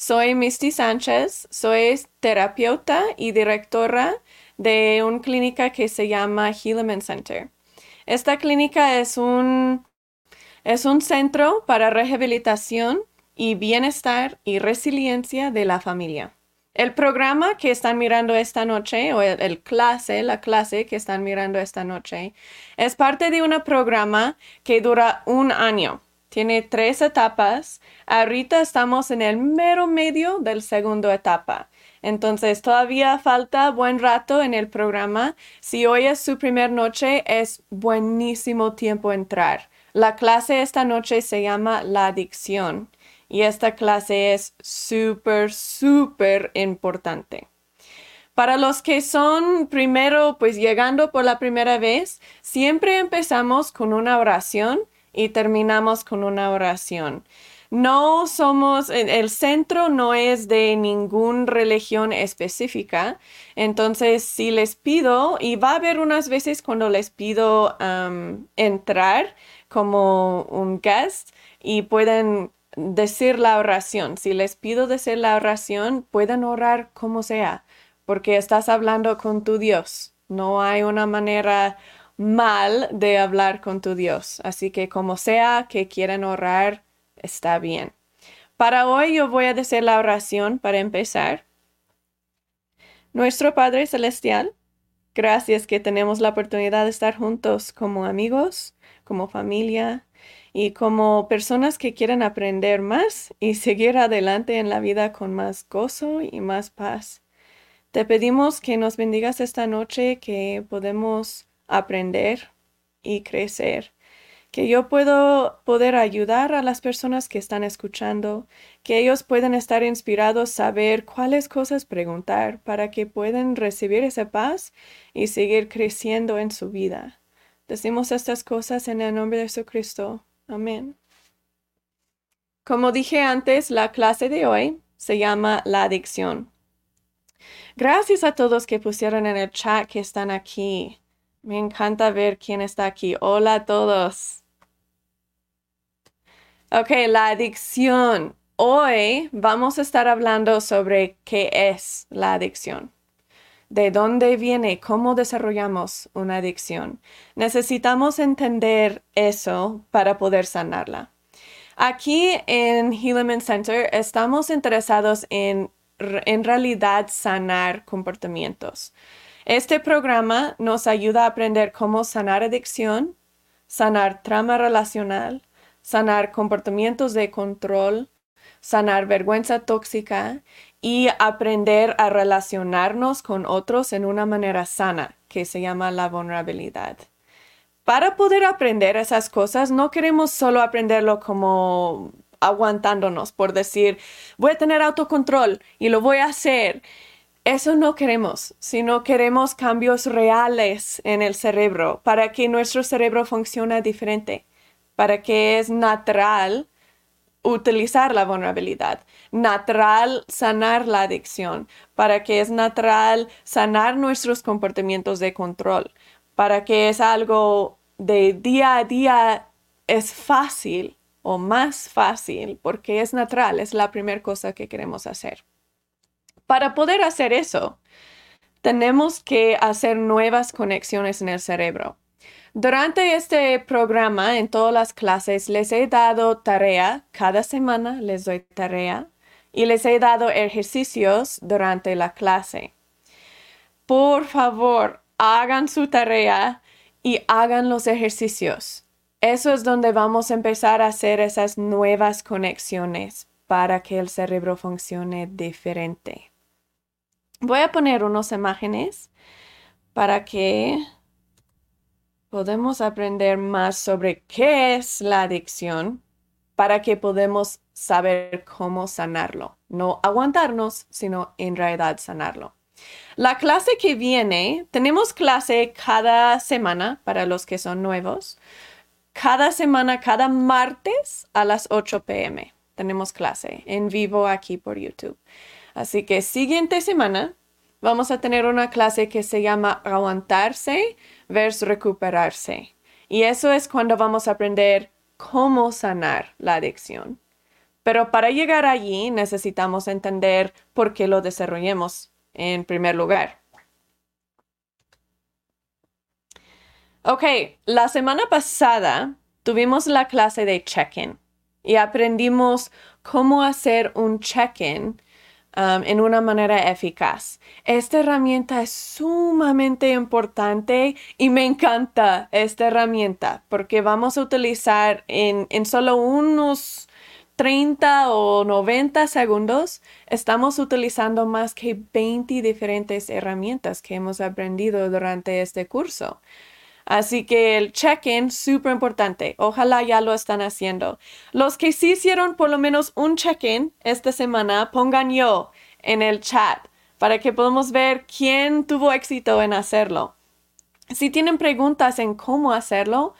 Soy Misty Sánchez, soy terapeuta y directora de una clínica que se llama Hilleman Center. Esta clínica es un, es un centro para rehabilitación y bienestar y resiliencia de la familia. El programa que están mirando esta noche, o el, clase, la clase que están mirando esta noche, es parte de un programa que dura un año. Tiene tres etapas. Ahorita estamos en el mero medio del segundo etapa. Entonces todavía falta buen rato en el programa. Si hoy es su primer noche, es buenísimo tiempo entrar. La clase esta noche se llama La adicción y esta clase es súper, súper importante. Para los que son primero, pues llegando por la primera vez, siempre empezamos con una oración y terminamos con una oración. No somos, el centro no es de ninguna religión específica. Entonces, si les pido, y va a haber unas veces cuando les pido entrar como un guest y pueden decir la oración. Si les pido decir la oración, pueden orar como sea, porque estás hablando con tu Dios. No hay una manera mal de hablar con tu Dios. Así que como sea que quieran orar, está bien. Para hoy yo voy a decir la oración para empezar. Nuestro Padre Celestial, gracias que tenemos la oportunidad de estar juntos como amigos, como familia, y como personas que quieren aprender más y seguir adelante en la vida con más gozo y más paz. Te pedimos que nos bendigas esta noche, que podemos aprender y crecer, que yo puedo poder ayudar a las personas que están escuchando, que ellos puedan estar inspirados, saber cuáles cosas preguntar para que puedan recibir esa paz y seguir creciendo en su vida. Decimos estas cosas en el nombre de Jesucristo. Amén. Como dije antes, la clase de hoy se llama la adicción. Gracias a todos que pusieron en el chat que están aquí. Me encanta ver quién está aquí. Hola a todos. Ok, la adicción. Hoy vamos a estar hablando sobre qué es la adicción de dónde viene, cómo desarrollamos una adicción. Necesitamos entender eso para poder sanarla. Aquí en Hilleman Center estamos interesados en en realidad sanar comportamientos. Este programa nos ayuda a aprender cómo sanar adicción, sanar trama relacional, sanar comportamientos de control, sanar vergüenza tóxica y aprender a relacionarnos con otros en una manera sana, que se llama la vulnerabilidad. Para poder aprender esas cosas, no queremos solo aprenderlo como aguantándonos por decir, voy a tener autocontrol y lo voy a hacer. Eso no queremos, sino queremos cambios reales en el cerebro para que nuestro cerebro funcione diferente, para que es natural utilizar la vulnerabilidad, natural sanar la adicción, para que es natural sanar nuestros comportamientos de control, para que es algo de día a día es fácil o más fácil porque es natural, es la primera cosa que queremos hacer. Para poder hacer eso, tenemos que hacer nuevas conexiones en el cerebro. Durante este programa, en todas las clases, les he dado tarea, cada semana les doy tarea y les he dado ejercicios durante la clase. Por favor, hagan su tarea y hagan los ejercicios. Eso es donde vamos a empezar a hacer esas nuevas conexiones para que el cerebro funcione diferente. Voy a poner unas imágenes para que podemos aprender más sobre qué es la adicción para que podamos saber cómo sanarlo. No aguantarnos, sino en realidad sanarlo. La clase que viene, tenemos clase cada semana para los que son nuevos. Cada semana, cada martes a las 8 pm. Tenemos clase en vivo aquí por YouTube. Así que siguiente semana vamos a tener una clase que se llama aguantarse versus recuperarse. Y eso es cuando vamos a aprender cómo sanar la adicción. Pero para llegar allí necesitamos entender por qué lo desarrollemos en primer lugar. Ok, la semana pasada tuvimos la clase de check-in y aprendimos cómo hacer un check-in um, en una manera eficaz. Esta herramienta es sumamente importante y me encanta esta herramienta porque vamos a utilizar en, en solo unos 30 o 90 segundos, estamos utilizando más que 20 diferentes herramientas que hemos aprendido durante este curso. Así que el check-in, súper importante. Ojalá ya lo están haciendo. Los que sí hicieron por lo menos un check-in esta semana, pongan yo en el chat para que podamos ver quién tuvo éxito en hacerlo. Si tienen preguntas en cómo hacerlo,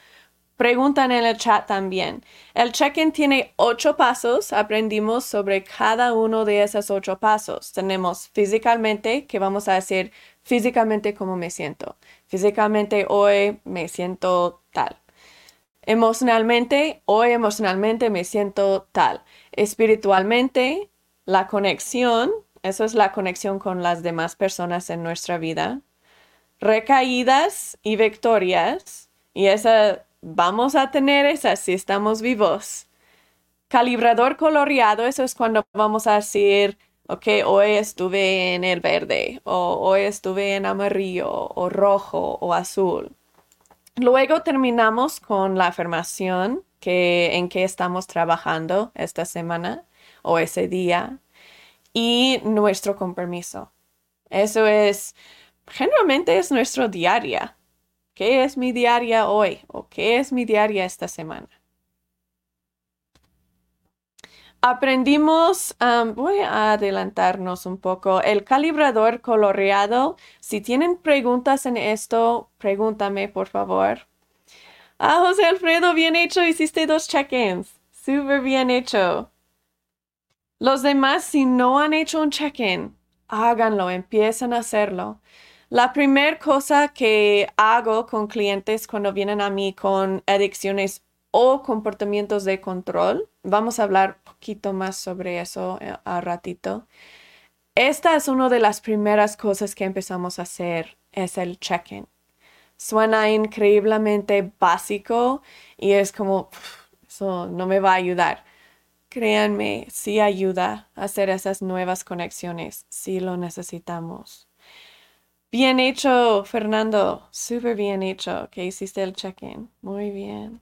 preguntan en el chat también. El check-in tiene ocho pasos. Aprendimos sobre cada uno de esos ocho pasos. Tenemos físicamente, que vamos a decir físicamente cómo me siento. Físicamente hoy me siento tal. Emocionalmente, hoy emocionalmente me siento tal. Espiritualmente, la conexión, eso es la conexión con las demás personas en nuestra vida. Recaídas y victorias, y esa vamos a tener esas si estamos vivos. Calibrador coloreado, eso es cuando vamos a decir ok, hoy estuve en el verde, o hoy estuve en amarillo, o rojo, o azul. Luego terminamos con la afirmación que, en que estamos trabajando esta semana o ese día y nuestro compromiso. Eso es, generalmente es nuestro diaria. ¿Qué es mi diaria hoy? ¿O qué es mi diaria esta semana? Aprendimos, voy a adelantarnos un poco, el calibrador coloreado. Si tienen preguntas en esto, pregúntame, por favor. Ah, José Alfredo, bien hecho, hiciste dos check-ins. Súper bien hecho. Los demás, si no han hecho un check-in, háganlo, empiecen a hacerlo. La primera cosa que hago con clientes cuando vienen a mí con adicciones o comportamientos de control. Vamos a hablar un poquito más sobre eso eh, a ratito. Esta es una de las primeras cosas que empezamos a hacer, es el check-in. Suena increíblemente básico y es como, eso no me va a ayudar. Créanme, sí ayuda a hacer esas nuevas conexiones, sí lo necesitamos. Bien hecho, Fernando, súper bien hecho que hiciste el check-in. Muy bien.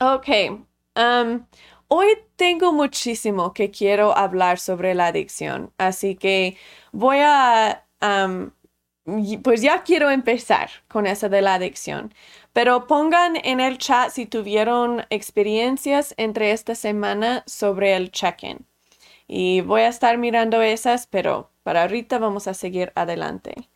Ok. Um, hoy tengo muchísimo que quiero hablar sobre la adicción, así que voy a... Um, pues ya quiero empezar con eso de la adicción, pero pongan en el chat si tuvieron experiencias entre esta semana sobre el check-in. Y voy a estar mirando esas, pero para ahorita vamos a seguir adelante.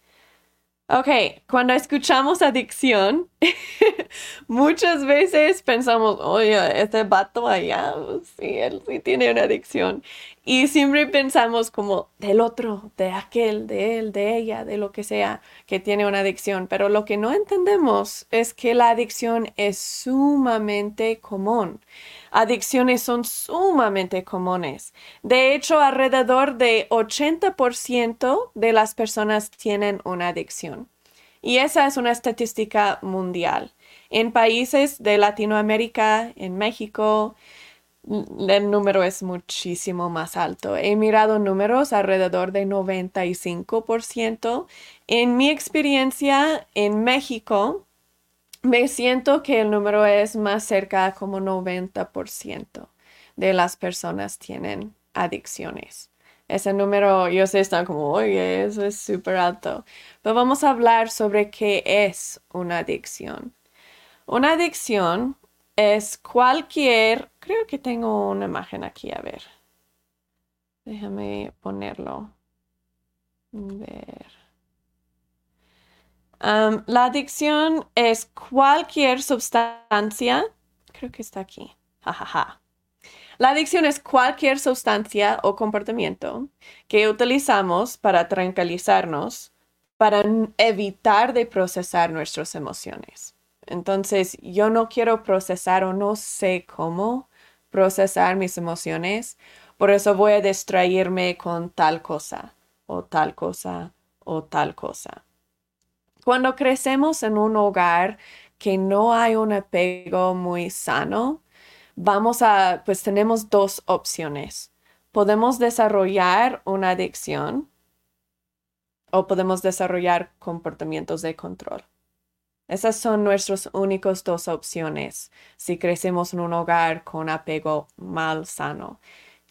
Ok, cuando escuchamos adicción, muchas veces pensamos, oye, este vato allá, sí, él sí tiene una adicción. Y siempre pensamos como del otro, de aquel, de él, de ella, de lo que sea que tiene una adicción. Pero lo que no entendemos es que la adicción es sumamente común. Adicciones son sumamente comunes. De hecho, alrededor de 80% de las personas tienen una adicción. Y esa es una estadística mundial. En países de Latinoamérica, en México, el número es muchísimo más alto. He mirado números alrededor de 95%. En mi experiencia en México, me siento que el número es más cerca como 90% de las personas tienen adicciones. Ese número, yo sé, están como, oye, eso es súper alto. Pero vamos a hablar sobre qué es una adicción. Una adicción es cualquier, creo que tengo una imagen aquí, a ver. Déjame ponerlo. Ver. La adicción es cualquier sustancia, creo que está aquí. Jajaja. La adicción es cualquier sustancia o comportamiento que utilizamos para tranquilizarnos, para evitar de procesar nuestras emociones. Entonces, yo no quiero procesar o no sé cómo procesar mis emociones, por eso voy a distraerme con tal cosa o tal cosa o tal cosa. Cuando crecemos en un hogar que no hay un apego muy sano, vamos a, pues tenemos dos opciones. Podemos desarrollar una adicción o podemos desarrollar comportamientos de control. Esas son nuestras únicas dos opciones si crecemos en un hogar con apego mal sano.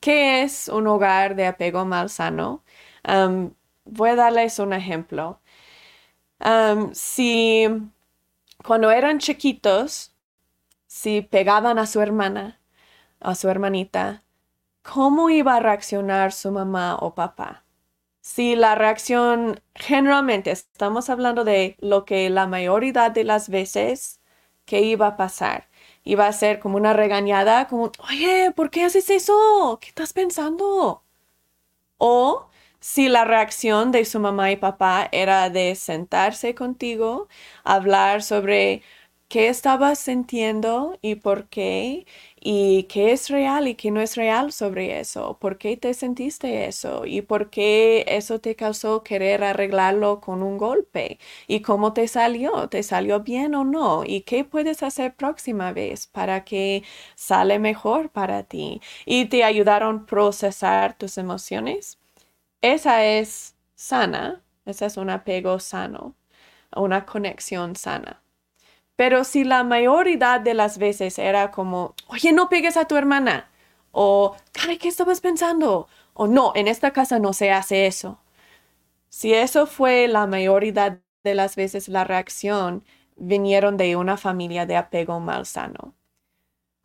¿Qué es un hogar de apego mal sano? voy a darles un ejemplo. Si cuando eran chiquitos, si pegaban a su hermana, a su hermanita, ¿cómo iba a reaccionar su mamá o papá? Si la reacción, generalmente estamos hablando de lo que la mayoría de las veces que iba a pasar iba a ser como una regañada, como, oye, ¿por qué haces eso? ¿Qué estás pensando? O si la reacción de su mamá y papá era de sentarse contigo, hablar sobre qué estabas sintiendo y por qué, y qué es real y qué no es real sobre eso, por qué te sentiste eso y por qué eso te causó querer arreglarlo con un golpe y cómo te salió, te salió bien o no y qué puedes hacer próxima vez para que sale mejor para ti y te ayudaron a procesar tus emociones. Esa es sana, esa es un apego sano, una conexión sana. Pero si la mayoría de las veces era como, oye, no pegues a tu hermana, o, ¿qué estabas pensando? O no, en esta casa no se hace eso. Si eso fue la mayoría de las veces la reacción, vinieron de una familia de apego malsano.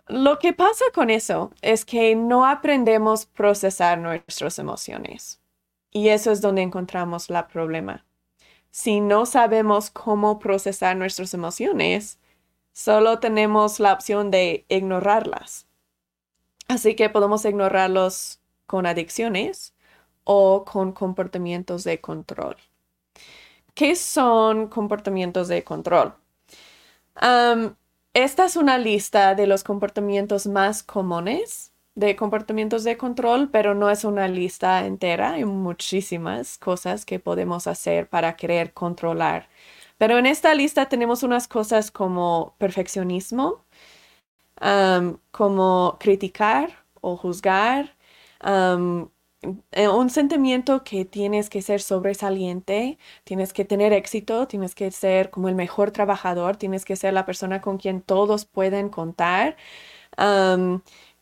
Lo que pasa con eso es que no aprendemos a procesar nuestras emociones. Y eso es donde encontramos el problema si no sabemos cómo procesar nuestras emociones, solo tenemos la opción de ignorarlas. Así que podemos ignorarlos con adicciones o con comportamientos de control. ¿Qué son comportamientos de control? esta es una lista de los comportamientos más comunes de comportamientos de control, pero no es una lista entera. Hay muchísimas cosas que podemos hacer para querer controlar. Pero en esta lista tenemos unas cosas como perfeccionismo, como criticar o juzgar, eh, un sentimiento que tienes que ser sobresaliente, tienes que tener éxito, tienes que ser como el mejor trabajador, tienes que ser la persona con quien todos pueden contar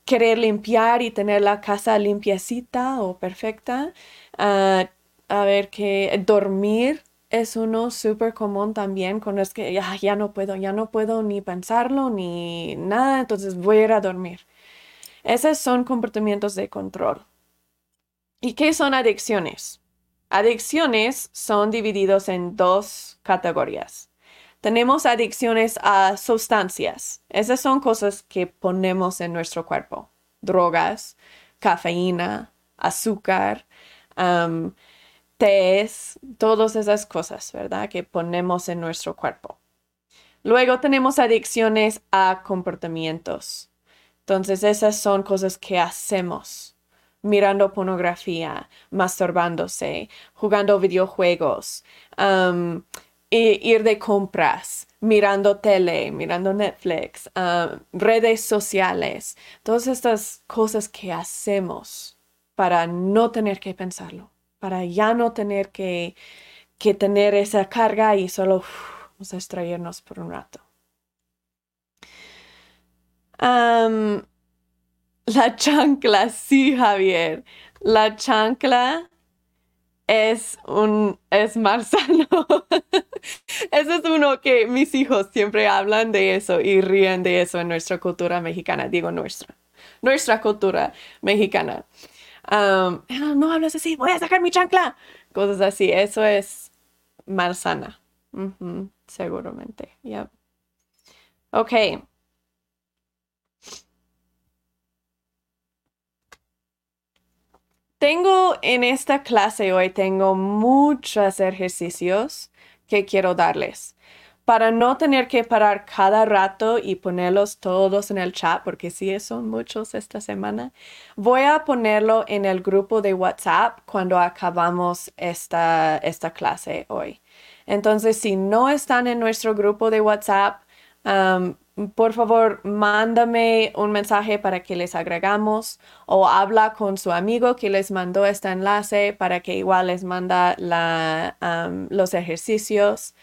querer limpiar y tener la casa limpiecita o perfecta. Ah, a ver que dormir es uno súper común también con es que ya, ya no puedo, ya no puedo ni pensarlo ni nada, entonces voy a ir a dormir. Esos son comportamientos de control. ¿Y qué son adicciones? Adicciones son divididos en dos categorías. Tenemos adicciones a sustancias. Esas son cosas que ponemos en nuestro cuerpo. Drogas, cafeína, azúcar, um, todas esas cosas, ¿verdad? Que ponemos en nuestro cuerpo. Luego tenemos adicciones a comportamientos. Entonces esas son cosas que hacemos. Mirando pornografía, masturbándose, jugando videojuegos, ir de compras, mirando tele, mirando Netflix, ah, redes sociales, todas estas cosas que hacemos para no tener que pensarlo, para ya no tener que, tener esa carga y solo extraernos por un rato. la chancla, sí, Javier. La chancla es un es más sano. eso es uno que mis hijos siempre hablan de eso y ríen de eso en nuestra cultura mexicana, digo nuestra, nuestra cultura mexicana. Ah, no hablas así, voy a sacar mi chancla. Cosas así, eso es malsana. seguramente. Yep. Ok. Tengo en esta clase hoy, tengo muchos ejercicios que quiero darles. para no tener que parar cada rato y ponerlos todos en el chat, porque sí son muchos esta semana, voy a ponerlo en el grupo de WhatsApp cuando acabamos esta, esta clase hoy. Entonces, si no están en nuestro grupo de WhatsApp, por favor, mándame un mensaje para que les agregamos o habla con su amigo que les mandó este enlace para que igual les manda la, los ejercicios.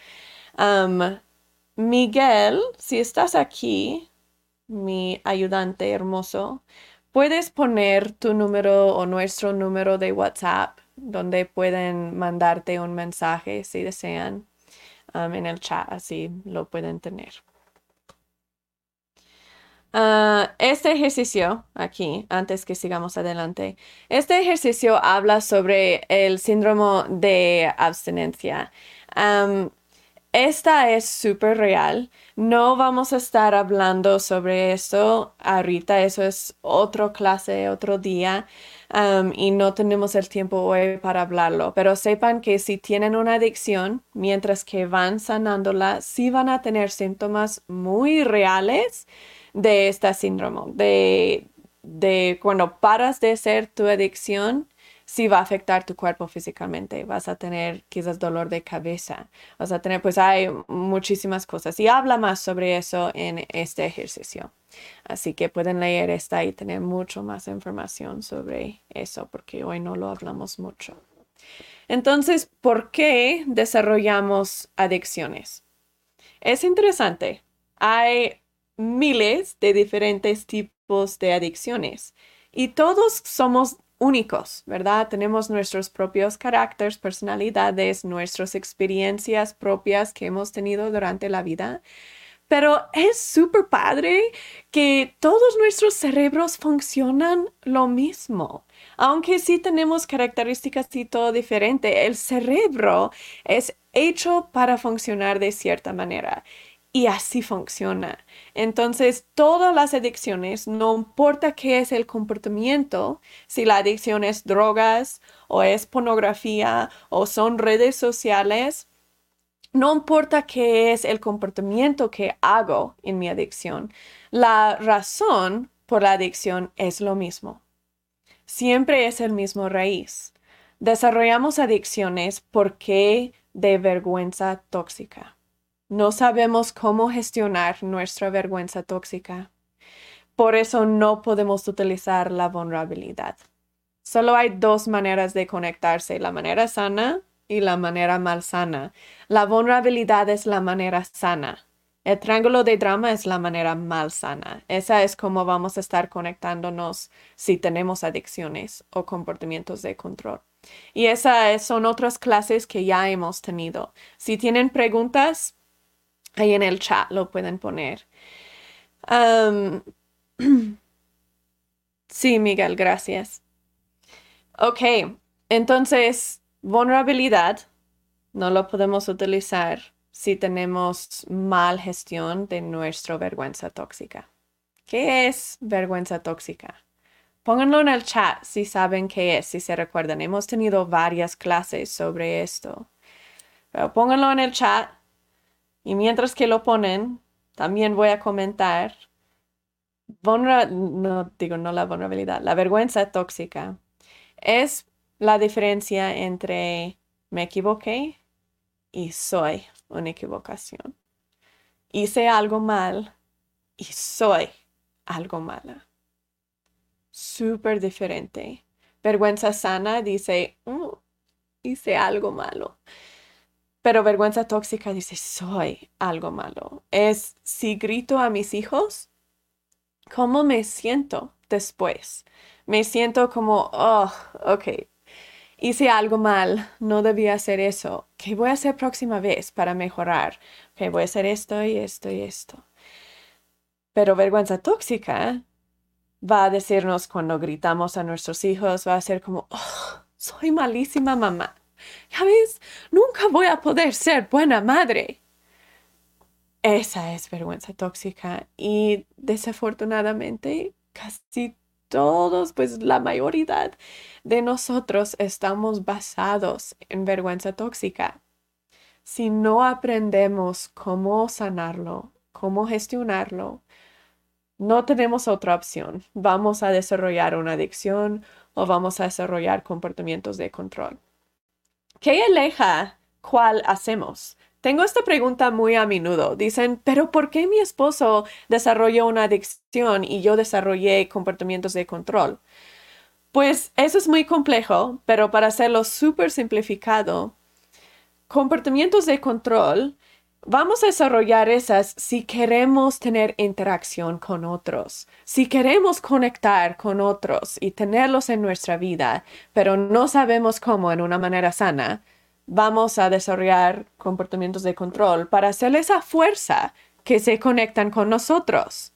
Miguel, si estás aquí, mi ayudante hermoso, puedes poner tu número o nuestro número de WhatsApp donde pueden mandarte un mensaje si desean en el chat, así lo pueden tener. Ah, este ejercicio aquí, antes que sigamos adelante, este ejercicio habla sobre el síndrome de abstinencia. Esta es súper real. No vamos a estar hablando sobre esto ahorita. Eso es otra clase, otro día. y no tenemos el tiempo hoy para hablarlo. Pero sepan que si tienen una adicción, mientras que van sanándola, sí van a tener síntomas muy reales de esta síndrome. De, de cuando paras de ser tu adicción, sí va a afectar tu cuerpo físicamente. Vas a tener quizás dolor de cabeza. Vas a tener, pues hay muchísimas cosas. Y habla más sobre eso en este ejercicio. Así que pueden leer esta y tener mucho más información sobre eso, porque hoy no lo hablamos mucho. Entonces, ¿por qué desarrollamos adicciones? Es interesante. Hay miles de diferentes tipos de adicciones y todos somos únicos, ¿verdad? Tenemos nuestros propios caracteres, personalidades, nuestras experiencias propias que hemos tenido durante la vida. Pero es súper padre que todos nuestros cerebros funcionan lo mismo. Aunque sí tenemos características y todo diferente, el cerebro es hecho para funcionar de cierta manera. Y así funciona. Entonces, todas las adicciones, no importa qué es el comportamiento, si la adicción es drogas o es pornografía o son redes sociales, no importa qué es el comportamiento que hago en mi adicción, la razón por la adicción es lo mismo. Siempre es el mismo raíz. Desarrollamos adicciones porque de vergüenza tóxica. No sabemos cómo gestionar nuestra vergüenza tóxica. Por eso no podemos utilizar la vulnerabilidad. Solo hay dos maneras de conectarse, la manera sana y la manera malsana. La vulnerabilidad es la manera sana. El triángulo de drama es la manera malsana. Esa es como vamos a estar conectándonos si tenemos adicciones o comportamientos de control. Y esas son otras clases que ya hemos tenido. Si tienen preguntas, Ahí en el chat lo pueden poner. sí, Miguel, gracias. Ok, entonces, vulnerabilidad no lo podemos utilizar si tenemos mal gestión de nuestra vergüenza tóxica. ¿Qué es vergüenza tóxica? Pónganlo en el chat si saben qué es, si se recuerdan. Hemos tenido varias clases sobre esto. Pero pónganlo en el chat y mientras que lo ponen, también voy a comentar, no digo no la vulnerabilidad, la vergüenza tóxica es la diferencia entre me equivoqué y soy una equivocación. Hice algo mal y soy algo mala. Súper diferente. Vergüenza sana dice, mm, hice algo malo. Pero vergüenza tóxica dice, soy algo malo. Es si grito a mis hijos, ¿cómo me siento después? Me siento como, oh, ok, hice algo mal, no debía hacer eso. ¿Qué voy a hacer próxima vez para mejorar? Ok, voy a hacer esto y esto y esto. Pero vergüenza tóxica va a decirnos cuando gritamos a nuestros hijos, va a ser como, oh, soy malísima mamá ya ves, nunca voy a poder ser buena madre. Esa es vergüenza tóxica y desafortunadamente casi todos, pues la mayoría de nosotros estamos basados en vergüenza tóxica. si no aprendemos cómo sanarlo, cómo gestionarlo, no tenemos otra opción. Vamos a desarrollar una adicción o vamos a desarrollar comportamientos de control. ¿Qué aleja cuál hacemos? Tengo esta pregunta muy a menudo. Dicen, pero ¿por qué mi esposo desarrolló una adicción y yo desarrollé comportamientos de control? Pues eso es muy complejo, pero para hacerlo súper simplificado, comportamientos de control, vamos a desarrollar esas si queremos tener interacción con otros, si queremos conectar con otros y tenerlos en nuestra vida, pero no sabemos cómo en una manera sana, vamos a desarrollar comportamientos de control para hacer esa fuerza que se conectan con nosotros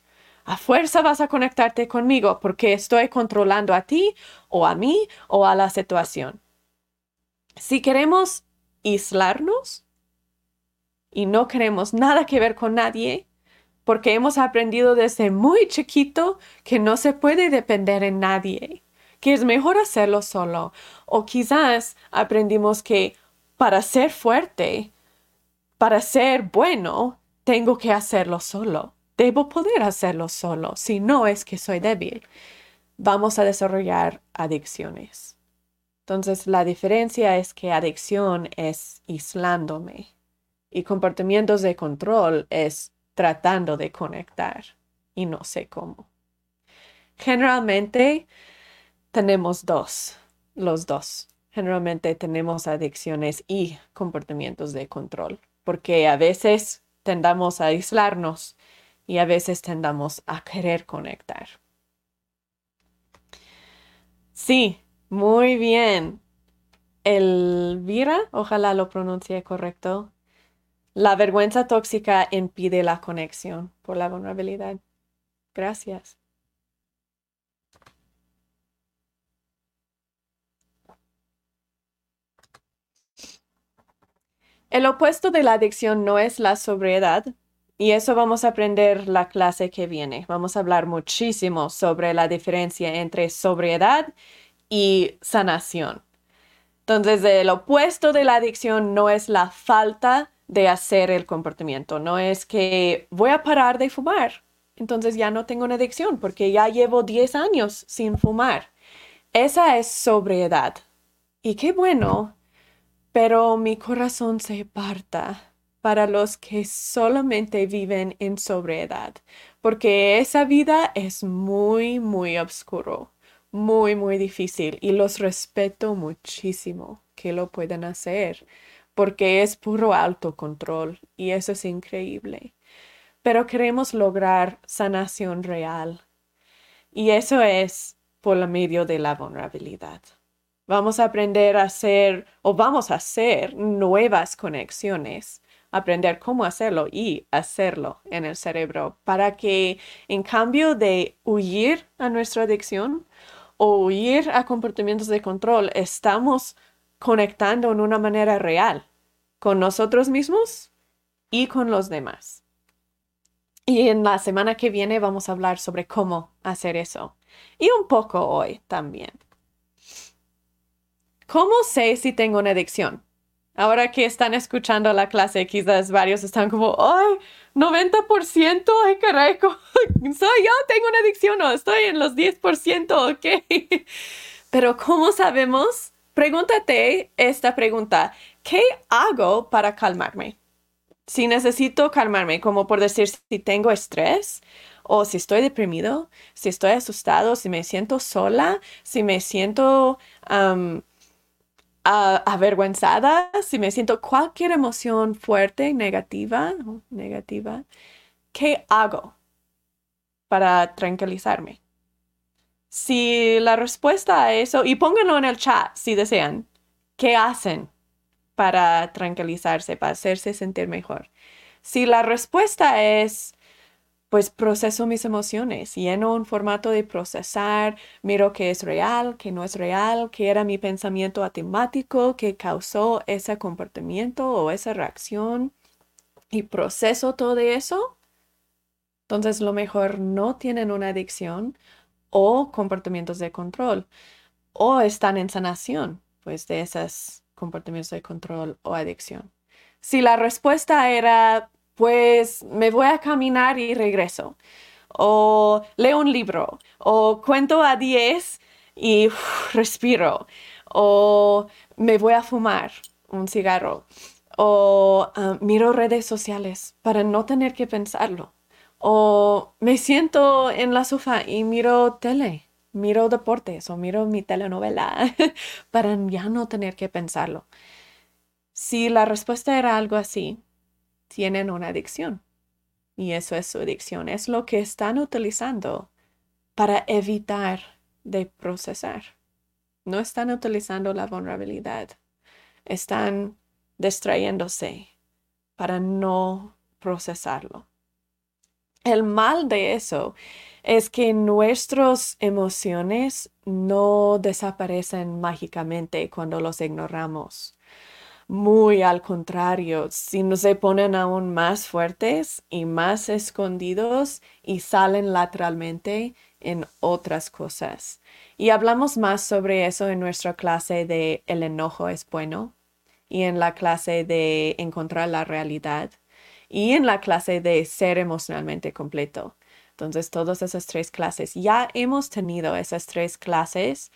a fuerza vas a conectarte conmigo porque estoy controlando a ti o a mí o a la situación. Si queremos aislarnos y no queremos nada que ver con nadie, porque hemos aprendido desde muy chiquito que no se puede depender en nadie, que es mejor hacerlo solo, o quizás aprendimos que para ser fuerte, para ser bueno, tengo que hacerlo solo. Debo poder hacerlo solo, si no es que soy débil. Vamos a desarrollar adicciones. Entonces, la diferencia es que adicción es aislándome y comportamientos de control es tratando de conectar y no sé cómo. Generalmente tenemos dos, los dos. Generalmente tenemos adicciones y comportamientos de control, porque a veces tendamos a aislarnos y a veces tendamos a querer conectar. Sí, muy bien. Elvira, ojalá lo pronuncie correcto. La vergüenza tóxica impide la conexión por la vulnerabilidad. Gracias. El opuesto de la adicción no es la sobriedad, y eso vamos a aprender la clase que viene. Vamos a hablar muchísimo sobre la diferencia entre sobriedad y sanación. Entonces, el opuesto de la adicción no es la falta de hacer el comportamiento, no es que voy a parar de fumar, entonces ya no tengo una adicción porque ya llevo 10 años sin fumar. Esa es sobriedad. Y qué bueno, pero mi corazón se parta para los que solamente viven en sobriedad, porque esa vida es muy, muy oscuro, muy, muy difícil y los respeto muchísimo que lo pueden hacer, porque es puro autocontrol y eso es increíble. Pero queremos lograr sanación real y eso es por medio de la vulnerabilidad. Vamos a aprender a hacer o vamos a hacer nuevas conexiones aprender cómo hacerlo y hacerlo en el cerebro para que en cambio de huir a nuestra adicción o huir a comportamientos de control, estamos conectando en una manera real con nosotros mismos y con los demás. Y en la semana que viene vamos a hablar sobre cómo hacer eso. Y un poco hoy también. ¿Cómo sé si tengo una adicción? Ahora que están escuchando la clase, quizás varios están como, ay, 90%, ay, caray, soy yo, tengo una adicción o estoy en los 10%, ok. Pero ¿cómo sabemos? Pregúntate esta pregunta, ¿qué hago para calmarme? Si necesito calmarme, como por decir si tengo estrés o si estoy deprimido, si estoy asustado, si me siento sola, si me siento avergüenzada, si me siento cualquier emoción fuerte, negativa, negativa, ¿qué hago para tranquilizarme? Si la respuesta a eso, y pónganlo en el chat si desean, ¿qué hacen para tranquilizarse, para hacerse sentir mejor? Si la respuesta es pues proceso mis emociones, lleno un formato de procesar, miro qué es real, qué no es real, qué era mi pensamiento atemático que causó ese comportamiento o esa reacción y proceso todo eso. Entonces, lo mejor no tienen una adicción o comportamientos de control o están en sanación, pues de esos comportamientos de control o adicción. Si la respuesta era, pues me voy a caminar y regreso, o leo un libro, o cuento a 10 y respiro, o me voy a fumar un cigarro, o ah, miro redes sociales para no tener que pensarlo, o me siento en la sofá y miro tele, miro deportes o miro mi telenovela para ya no tener que pensarlo. Si la respuesta era algo así, tienen una adicción. Y eso es su adicción. Es lo que están utilizando para evitar de procesar. No están utilizando la vulnerabilidad. Están distrayéndose para no procesarlo. El mal de eso es que nuestras emociones no desaparecen mágicamente cuando los ignoramos. Muy al contrario, si no se ponen aún más fuertes y más escondidos y salen lateralmente en otras cosas. Y hablamos más sobre eso en nuestra clase de El enojo es bueno y en la clase de encontrar la realidad y en la clase de ser emocionalmente completo. Entonces, todas esas tres clases, ya hemos tenido esas tres clases,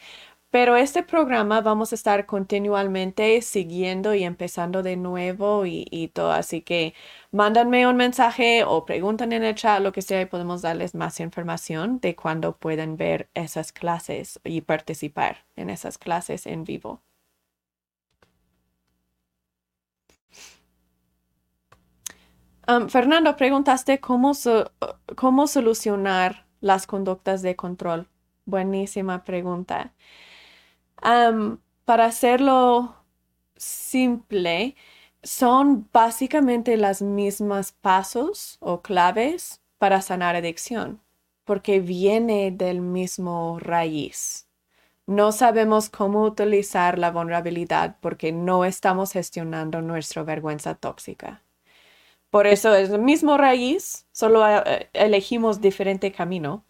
pero este programa vamos a estar continuamente siguiendo y empezando de nuevo y, todo. Así que mándanme un mensaje o preguntan en el chat, lo que sea, y podemos darles más información de cuándo pueden ver esas clases y participar en esas clases en vivo. Fernando, preguntaste cómo, cómo solucionar las conductas de control. Buenísima pregunta para hacerlo simple, son básicamente las mismas pasos o claves para sanar adicción, porque viene del mismo raíz. No sabemos cómo utilizar la vulnerabilidad porque no estamos gestionando nuestra vergüenza tóxica. Por eso es el mismo raíz, solo eh, elegimos diferente camino.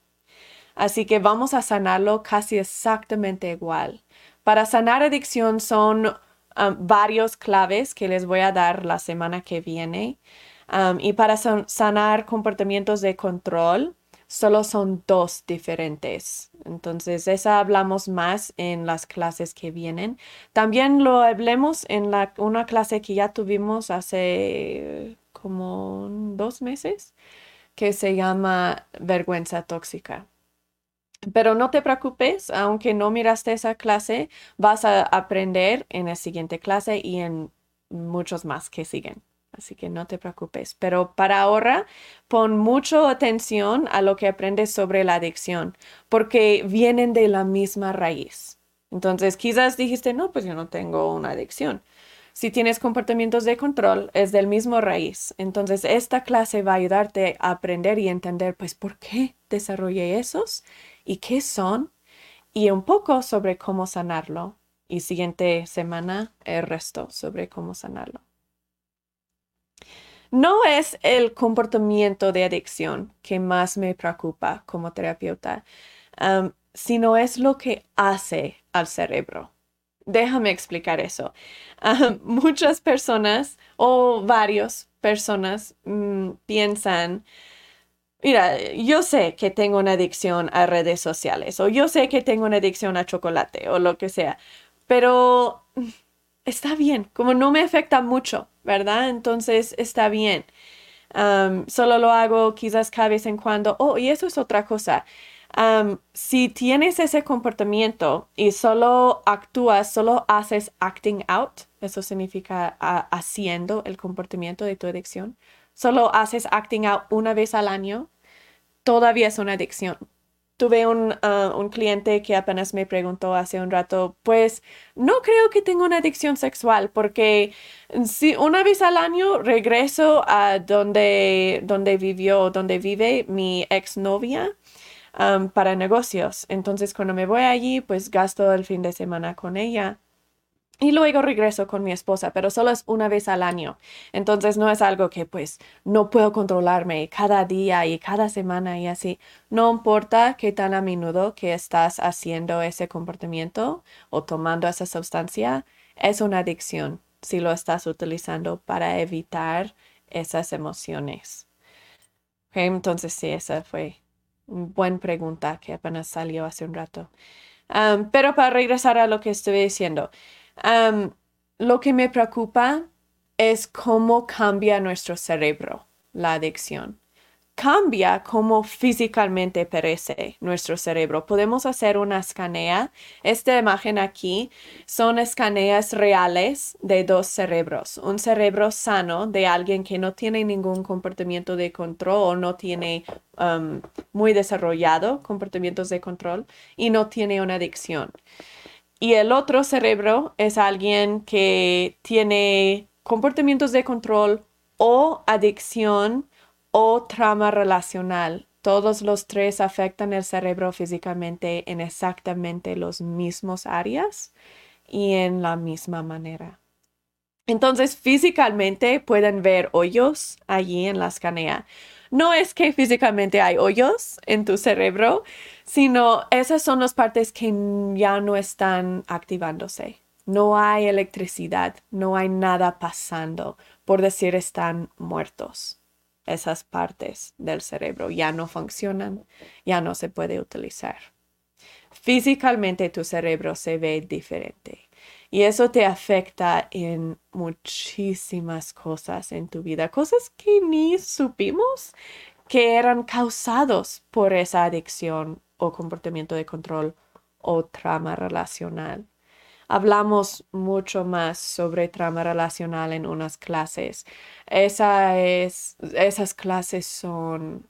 Así que vamos a sanarlo casi exactamente igual. Para sanar adicción son um, varios claves que les voy a dar la semana que viene. Um, y para sanar comportamientos de control, solo son dos diferentes. Entonces, esa hablamos más en las clases que vienen. También lo hablemos en la, una clase que ya tuvimos hace como dos meses, que se llama vergüenza tóxica. Pero no te preocupes, aunque no miraste esa clase, vas a aprender en la siguiente clase y en muchos más que siguen. Así que no te preocupes. Pero para ahora, pon mucha atención a lo que aprendes sobre la adicción, porque vienen de la misma raíz. Entonces, quizás dijiste, no, pues yo no tengo una adicción. Si tienes comportamientos de control, es del mismo raíz. Entonces, esta clase va a ayudarte a aprender y entender, pues, por qué desarrollé esos y qué son y un poco sobre cómo sanarlo. Y siguiente semana el resto sobre cómo sanarlo. No es el comportamiento de adicción que más me preocupa como terapeuta, sino es lo que hace al cerebro. Déjame explicar eso. muchas personas o varias personas mm, piensan Mira, yo sé que tengo una adicción a redes sociales o yo sé que tengo una adicción a chocolate o lo que sea, pero está bien, como no me afecta mucho, ¿verdad? Entonces está bien. solo lo hago quizás cada vez en cuando. Oh, y eso es otra cosa. Si tienes ese comportamiento y solo actúas, solo haces acting out, eso significa haciendo el comportamiento de tu adicción, solo haces acting out una vez al año, todavía es una adicción. Tuve un, ah, un, cliente que apenas me preguntó hace un rato, pues no creo que tenga una adicción sexual porque si una vez al año regreso a donde, donde vivió, donde vive mi exnovia para negocios. Entonces cuando me voy allí, pues gasto el fin de semana con ella. Y luego regreso con mi esposa, pero solo es una vez al año. Entonces no es algo que pues no puedo controlarme cada día y cada semana y así. No importa qué tan a menudo que estás haciendo ese comportamiento o tomando esa sustancia, es una adicción si lo estás utilizando para evitar esas emociones. entonces sí, esa fue buena pregunta que apenas salió hace un rato. pero para regresar a lo que estuve diciendo, lo que me preocupa es cómo cambia nuestro cerebro la adicción cambia cómo físicamente perece nuestro cerebro. Podemos hacer una escanea. Esta imagen aquí son escaneas reales de dos cerebros. Un cerebro sano de alguien que no tiene ningún comportamiento de control o no tiene um, muy desarrollado comportamientos de control y no tiene una adicción. Y el otro cerebro es alguien que tiene comportamientos de control o adicción o trauma relacional. Todos los tres afectan el cerebro físicamente en exactamente los mismos áreas y en la misma manera. Entonces, físicamente pueden ver hoyos allí en la escanea. No es que físicamente hay hoyos en tu cerebro, sino esas son las partes que ya no están activándose. No hay electricidad, no hay nada pasando, por decir están muertos esas partes del cerebro ya no funcionan, ya no se puede utilizar. Físicamente tu cerebro se ve diferente y eso te afecta en muchísimas cosas en tu vida, cosas que ni supimos que eran causados por esa adicción o comportamiento de control o trama relacional hablamos mucho más sobre trama relacional en unas clases. Esa es, esas clases son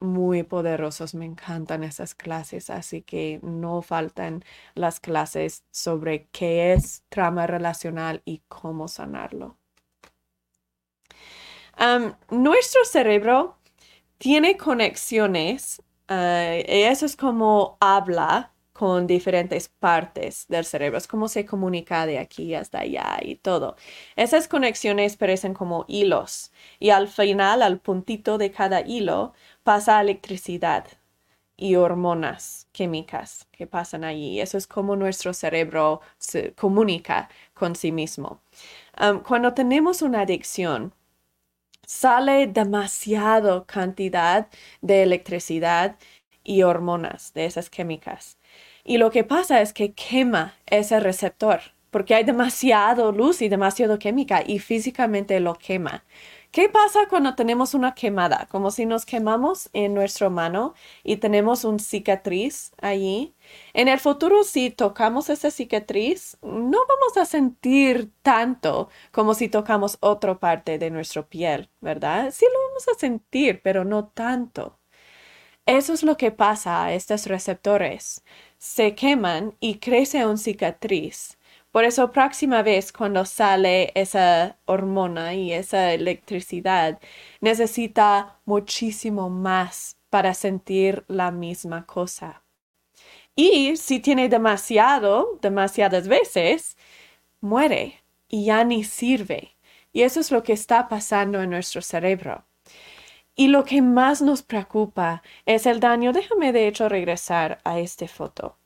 muy poderosos, me encantan esas clases, así que no faltan las clases sobre qué es trama relacional y cómo sanarlo. nuestro cerebro tiene conexiones, uh, eso es como habla con diferentes partes del cerebro. Es como se comunica de aquí hasta allá y todo. Esas conexiones parecen como hilos y al final, al puntito de cada hilo, pasa electricidad y hormonas químicas que pasan allí. Eso es como nuestro cerebro se comunica con sí mismo. cuando tenemos una adicción, sale demasiado cantidad de electricidad y hormonas de esas químicas. Y lo que pasa es que quema ese receptor porque hay demasiado luz y demasiado química y físicamente lo quema. ¿Qué pasa cuando tenemos una quemada? Como si nos quemamos en nuestra mano y tenemos una cicatriz allí. En el futuro, si tocamos esa cicatriz, no vamos a sentir tanto como si tocamos otra parte de nuestra piel, ¿verdad? Sí lo vamos a sentir, pero no tanto. Eso es lo que pasa a estos receptores se queman y crece una cicatriz. Por eso, próxima vez cuando sale esa hormona y esa electricidad, necesita muchísimo más para sentir la misma cosa. Y si tiene demasiado, demasiadas veces, muere y ya ni sirve. Y eso es lo que está pasando en nuestro cerebro. Y lo que más nos preocupa es el daño. Déjame de hecho regresar a esta foto.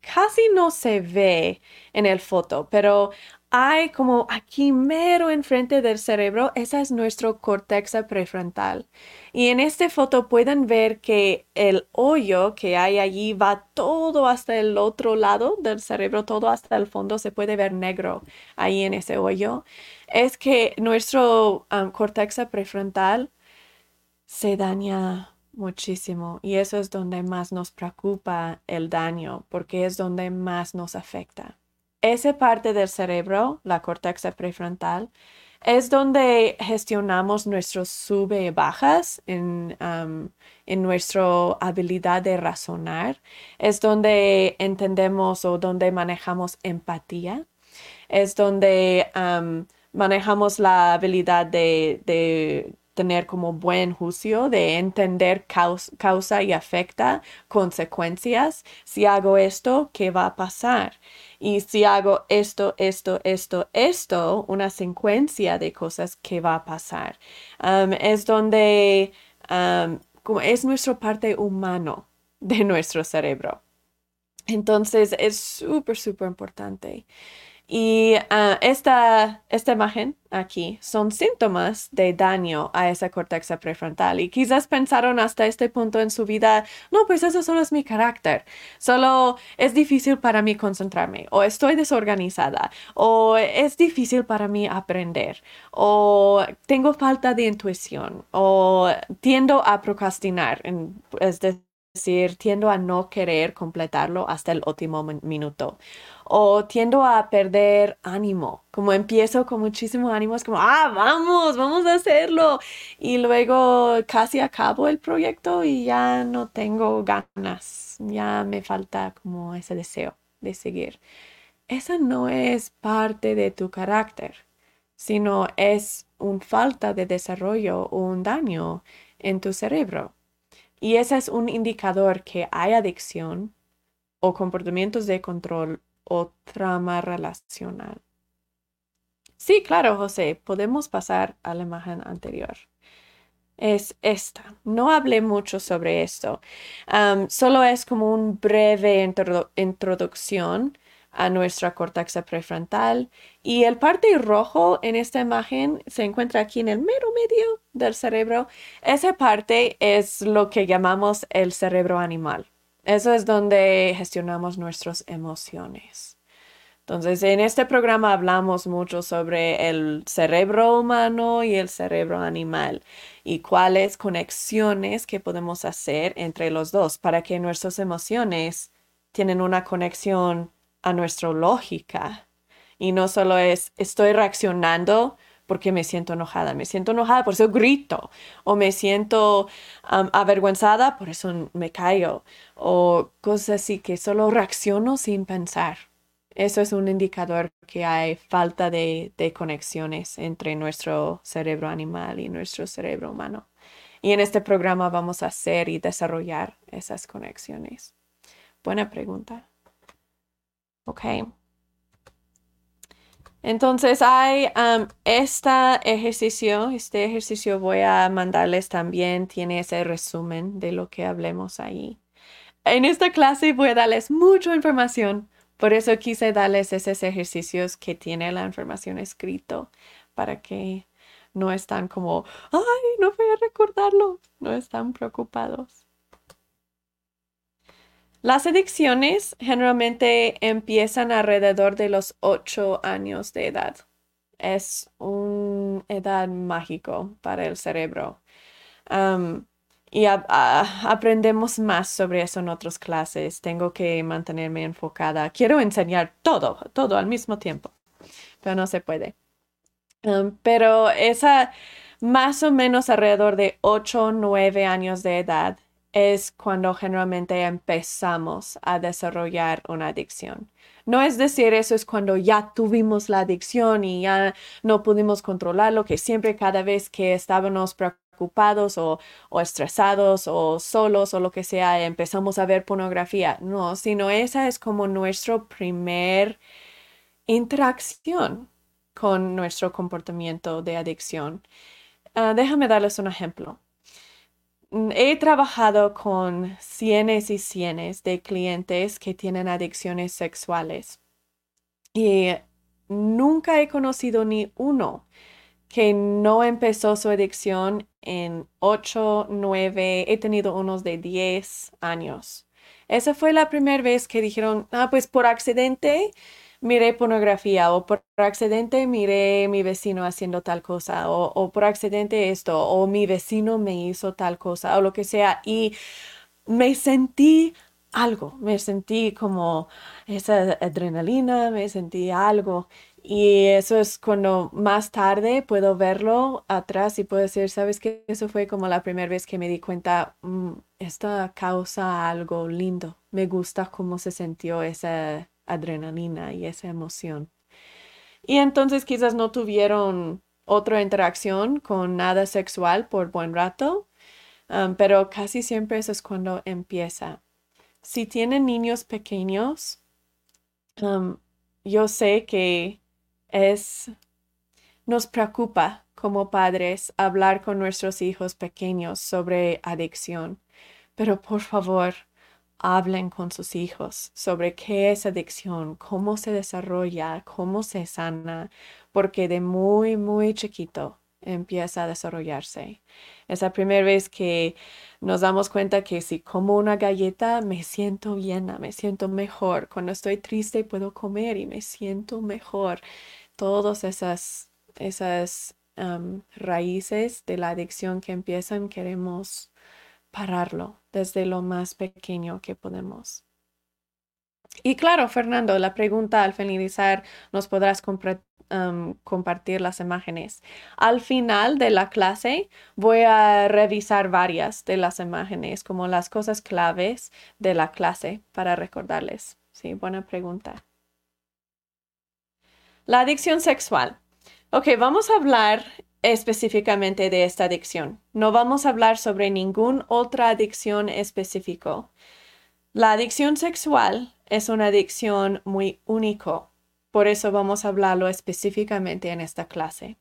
Casi no se ve en el foto, pero hay como aquí mero enfrente del cerebro, esa es nuestro corteza prefrontal. Y en esta foto pueden ver que el hoyo que hay allí va todo hasta el otro lado del cerebro, todo hasta el fondo, se puede ver negro ahí en ese hoyo. Es que nuestro um, prefrontal se daña muchísimo y eso es donde más nos preocupa el daño porque es donde más nos afecta. Esa parte del cerebro, la corteza prefrontal, es donde gestionamos nuestros sube y bajas en, en nuestra habilidad de razonar. Es donde entendemos o donde manejamos empatía. Es donde manejamos la habilidad de, de tener como buen juicio de entender causa, y afecta consecuencias. Si hago esto, ¿qué va a pasar? Y si hago esto, esto, esto, esto, una secuencia de cosas que va a pasar. Es donde es nuestra parte humano de nuestro cerebro. Entonces es súper, súper importante. Y ah, esta, esta imagen aquí son síntomas de daño a esa corteza prefrontal. Y quizás pensaron hasta este punto en su vida, no, pues eso solo es mi carácter. Solo es difícil para mí concentrarme, o estoy desorganizada, o es difícil para mí aprender, o tengo falta de intuición, o tiendo a procrastinar, es decir, tiendo a no querer completarlo hasta el último minuto o tiendo a perder ánimo, como empiezo con muchísimo ánimo, es como, ah, vamos, vamos a hacerlo. Y luego casi acabo el proyecto y ya no tengo ganas, ya me falta como ese deseo de seguir. Esa no es parte de tu carácter, sino es un falta de desarrollo o un daño en tu cerebro. Y ese es un indicador que hay adicción o comportamientos de control o trama relacional. Sí, claro, José, podemos pasar a la imagen anterior. Es esta. No hablé mucho sobre esto. solo es como una breve introducción a nuestra corteza prefrontal y el parte rojo en esta imagen se encuentra aquí en el mero medio del cerebro. Esa parte es lo que llamamos el cerebro animal. Eso es donde gestionamos nuestras emociones. Entonces, en este programa hablamos mucho sobre el cerebro humano y el cerebro animal y cuáles conexiones que podemos hacer entre los dos para que nuestras emociones tienen una conexión a nuestra lógica. Y no solo es estoy reaccionando porque me siento enojada. Me siento enojada, por eso grito. O me siento avergüenzada, por eso me callo. O cosas así que solo reacciono sin pensar. Eso es un indicador que hay falta de, de conexiones entre nuestro cerebro animal y nuestro cerebro humano. Y en este programa vamos a hacer y desarrollar esas conexiones. Buena pregunta. Ok. Entonces hay este ejercicio, este ejercicio voy a mandarles también, tiene ese resumen de lo que hablemos ahí. En esta clase voy a darles mucha información, por eso quise darles esos ejercicios que tiene la información escrito para que no están como, ay, no voy a recordarlo, no están preocupados. Las adicciones generalmente empiezan alrededor de los 8 años de edad. Es una edad mágico para el cerebro. y aprendemos más sobre eso en otras clases. Tengo que mantenerme enfocada. Quiero enseñar todo, todo al mismo tiempo, pero no se puede. pero esa más o menos alrededor de 8 o 9 años de edad es cuando generalmente empezamos a desarrollar una adicción. No es decir, eso es cuando ya tuvimos la adicción y ya no pudimos controlarlo, que siempre cada vez que estábamos preocupados o, o estresados o solos o lo que sea, empezamos a ver pornografía. No, sino esa es como nuestro primer interacción con nuestro comportamiento de adicción. Ah, déjame darles un ejemplo. Mm, he trabajado con cientos y cientos de clientes que tienen adicciones sexuales y nunca he conocido ni uno que no empezó su adicción en 8, 9, he tenido unos de 10 años. Esa fue la primera vez que dijeron, ah, pues por accidente miré pornografía o por accidente miré mi vecino haciendo tal cosa o, por accidente esto o mi vecino me hizo tal cosa o lo que sea y me sentí algo, me sentí como esa adrenalina, me sentí algo y eso es cuando más tarde puedo verlo atrás y puedo decir, sabes que eso fue como la primera vez que me di cuenta, mm, esta causa algo lindo, me gusta cómo se sintió esa adrenalina y esa emoción. Y entonces quizás no tuvieron otra interacción con nada sexual por buen rato, um, pero casi siempre eso es cuando empieza. Si tienen niños pequeños, um, yo sé que es, nos preocupa como padres hablar con nuestros hijos pequeños sobre adicción, pero por favor, hablen con sus hijos sobre qué es adicción, cómo se desarrolla, cómo se sana, porque de muy, muy chiquito empieza a desarrollarse. Es la primera vez que nos damos cuenta que si como una galleta me siento llena, me siento mejor. Cuando estoy triste puedo comer y me siento mejor. Todas esas, esas raíces de la adicción que empiezan queremos pararlo desde lo más pequeño que podemos. Y claro, Fernando, la pregunta al finalizar, ¿nos podrás compartir las imágenes? Al final de la clase voy a revisar varias de las imágenes, como las cosas claves de la clase para recordarles. Sí, buena pregunta. La adicción sexual. Ok, vamos a hablar específicamente de esta adicción. No vamos a hablar sobre ninguna otra adicción específico. La adicción sexual es una adicción muy único. Por eso vamos a hablarlo específicamente en esta clase.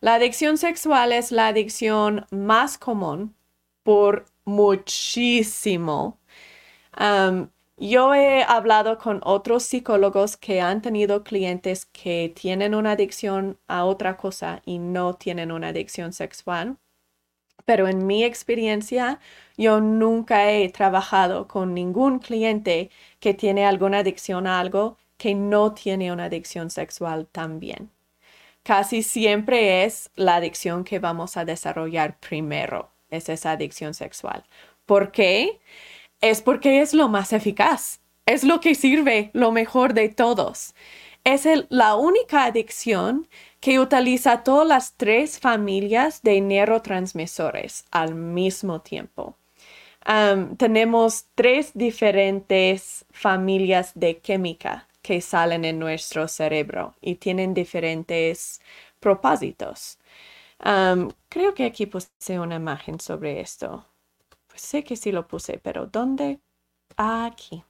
La adicción sexual es la adicción más común por muchísimo. Yo he hablado con otros psicólogos que han tenido clientes que tienen una adicción a otra cosa y no tienen una adicción sexual. Pero en mi experiencia, yo nunca he trabajado con ningún cliente que tiene alguna adicción a algo que no tiene una adicción sexual también. Casi siempre es la adicción que vamos a desarrollar primero, es esa adicción sexual. ¿Por qué? Es porque es lo más eficaz, es lo que sirve lo mejor de todos. Es la única adicción que utiliza todas las tres familias de neurotransmisores al mismo tiempo. tenemos tres diferentes familias de química que salen en nuestro cerebro y tienen diferentes propósitos. creo que aquí puse una imagen sobre esto. Pues sé que sí lo puse, pero ¿dónde? Aquí.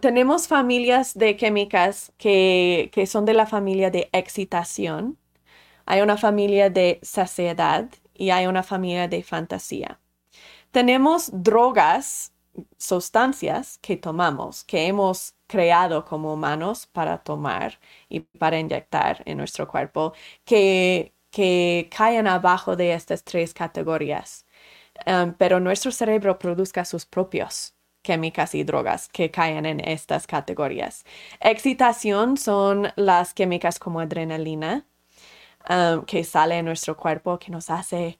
tenemos familias de químicas que, que son de la familia de excitación. Hay una familia de saciedad y hay una familia de fantasía. Tenemos drogas, sustancias que tomamos, que hemos creado como humanos para tomar y para inyectar en nuestro cuerpo, que, que caen abajo de estas tres categorías. Um, pero nuestro cerebro produzca sus propios químicas y drogas que caen en estas categorías. Excitación son las químicas como adrenalina um, que sale en nuestro cuerpo que nos hace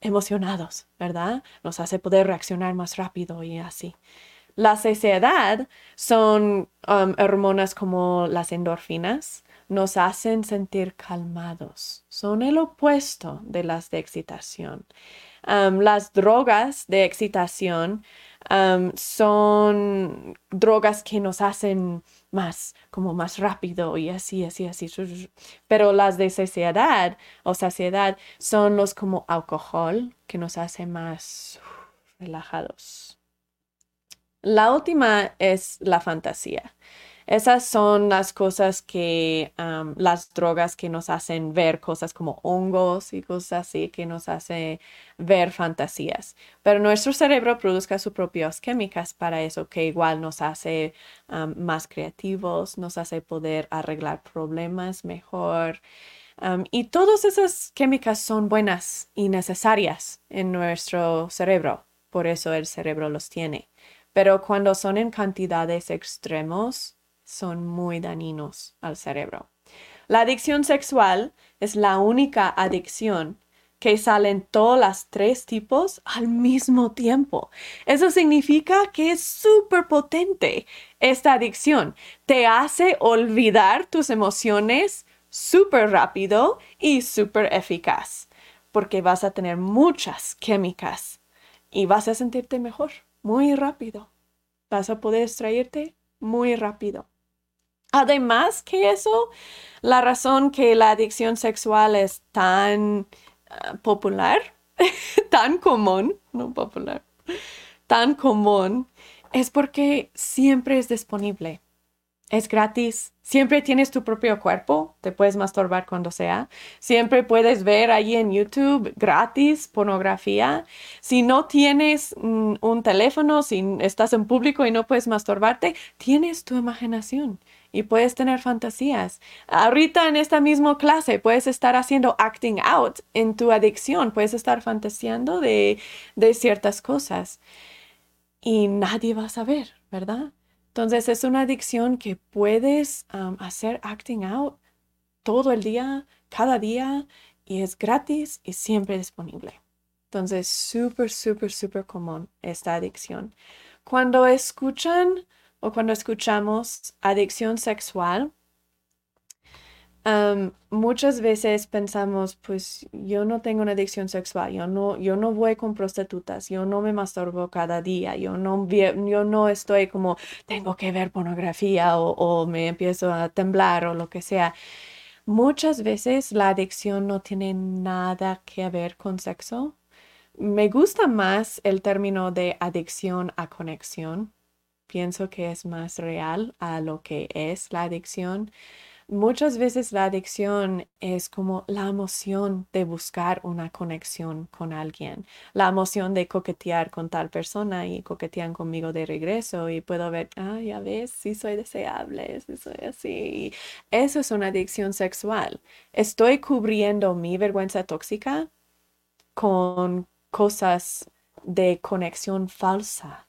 emocionados, ¿verdad? Nos hace poder reaccionar más rápido y así. La saciedad son um, hormonas como las endorfinas, nos hacen sentir calmados. Son el opuesto de las de excitación las drogas de excitación son drogas que nos hacen más, como más rápido y así, así, así. Pero las de saciedad o saciedad son los como alcohol que nos hace más relajados. La última es la fantasía. Esas son las cosas que, las drogas que nos hacen ver cosas como hongos y cosas así, que nos hace ver fantasías. Pero nuestro cerebro produzca sus propias químicas para eso, que igual nos hace más creativos, nos hace poder arreglar problemas mejor. y todas esas químicas son buenas y necesarias en nuestro cerebro. Por eso el cerebro los tiene. Pero cuando son en cantidades extremos, son muy dañinos al cerebro. La adicción sexual es la única adicción que salen todos los tres tipos al mismo tiempo. Eso significa que es súper potente esta adicción. Te hace olvidar tus emociones súper rápido y súper eficaz, porque vas a tener muchas químicas y vas a sentirte mejor muy rápido. Vas a poder extraerte muy rápido. Además que eso, la razón que la adicción sexual es tan ah, popular, tan común, no popular, tan común, es porque siempre es disponible. es gratis. Siempre tienes tu propio cuerpo, te puedes masturbar cuando sea. Siempre puedes ver ahí en YouTube gratis pornografía. Si no tienes mm, un teléfono, si estás en público y no puedes masturbarte, tienes tu imaginación y puedes tener fantasías. Ahorita en esta misma clase puedes estar haciendo acting out en tu adicción, puedes estar fantaseando de, de ciertas cosas y nadie va a saber, ¿verdad? Entonces es una adicción que puedes hacer acting out todo el día, cada día, y es gratis y siempre disponible. Entonces, súper, súper, súper común esta adicción. Cuando escuchan o cuando escuchamos adicción sexual, muchas veces pensamos, pues yo no tengo una adicción sexual, yo no, yo no voy con prostitutas, yo no me masturbo cada día, yo no, yo no estoy como, tengo que ver pornografía o, me empiezo a temblar o lo que sea. Muchas veces la adicción no tiene nada que ver con sexo. Me gusta más el término de adicción a conexión. Pienso que es más real a lo que es la adicción Muchas veces la adicción es como la emoción de buscar una conexión con alguien, la emoción de coquetear con tal persona y coquetean conmigo de regreso y puedo ver, ah, ya ves, sí soy deseable, sí soy así. Eso es una adicción sexual. Estoy cubriendo mi vergüenza tóxica con cosas de conexión falsa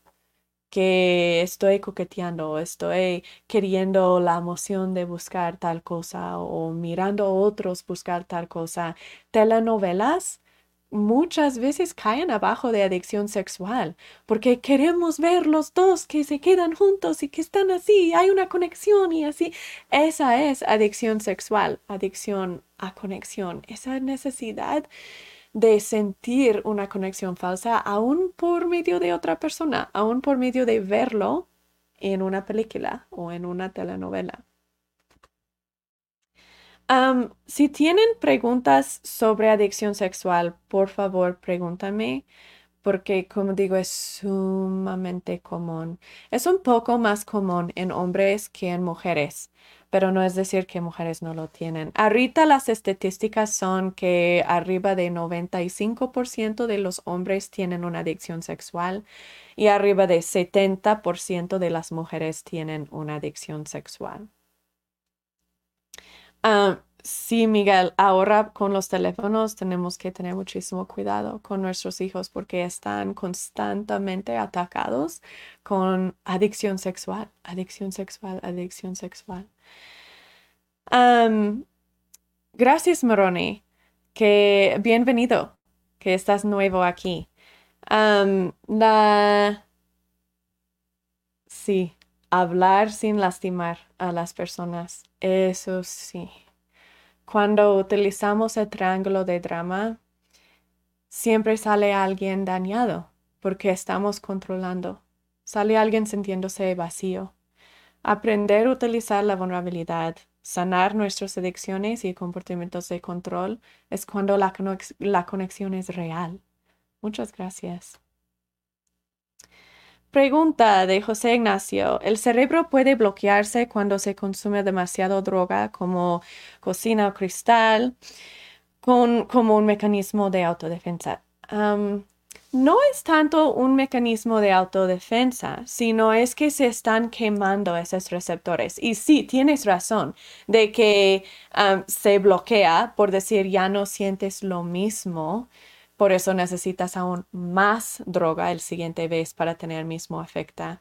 que estoy coqueteando, estoy queriendo la emoción de buscar tal cosa o mirando a otros buscar tal cosa. Telenovelas muchas veces caen abajo de adicción sexual porque queremos ver los dos que se quedan juntos y que están así, hay una conexión y así. Esa es adicción sexual, adicción a conexión, esa necesidad de sentir una conexión falsa aún por medio de otra persona, aún por medio de verlo en una película o en una telenovela. si tienen preguntas sobre adicción sexual, por favor pregúntame, porque como digo, es sumamente común. Es un poco más común en hombres que en mujeres pero no es decir que mujeres no lo tienen. Ahorita las estadísticas son que arriba de 95% de los hombres tienen una adicción sexual y arriba de 70% de las mujeres tienen una adicción sexual. Ah, sí, Miguel, ahora con los teléfonos tenemos que tener muchísimo cuidado con nuestros hijos porque están constantemente atacados con adicción sexual, adicción sexual, adicción sexual gracias, Moroni, que bienvenido, que estás nuevo aquí. la... Sí, hablar sin lastimar a las personas, eso sí. Cuando utilizamos el triángulo de drama, siempre sale alguien dañado porque estamos controlando. Sale alguien sintiéndose vacío. Aprender a utilizar la vulnerabilidad sanar nuestras adicciones y comportamientos de control es cuando la, la conexión es real. Muchas gracias. Pregunta de José Ignacio. ¿El cerebro puede bloquearse cuando se consume demasiado droga como cocina o cristal con, como un mecanismo de autodefensa? no es tanto un mecanismo de autodefensa, sino es que se están quemando esos receptores. Y sí, tienes razón de que se bloquea por decir ya no sientes lo mismo, por eso necesitas aún más droga el siguiente vez para tener el mismo efecto.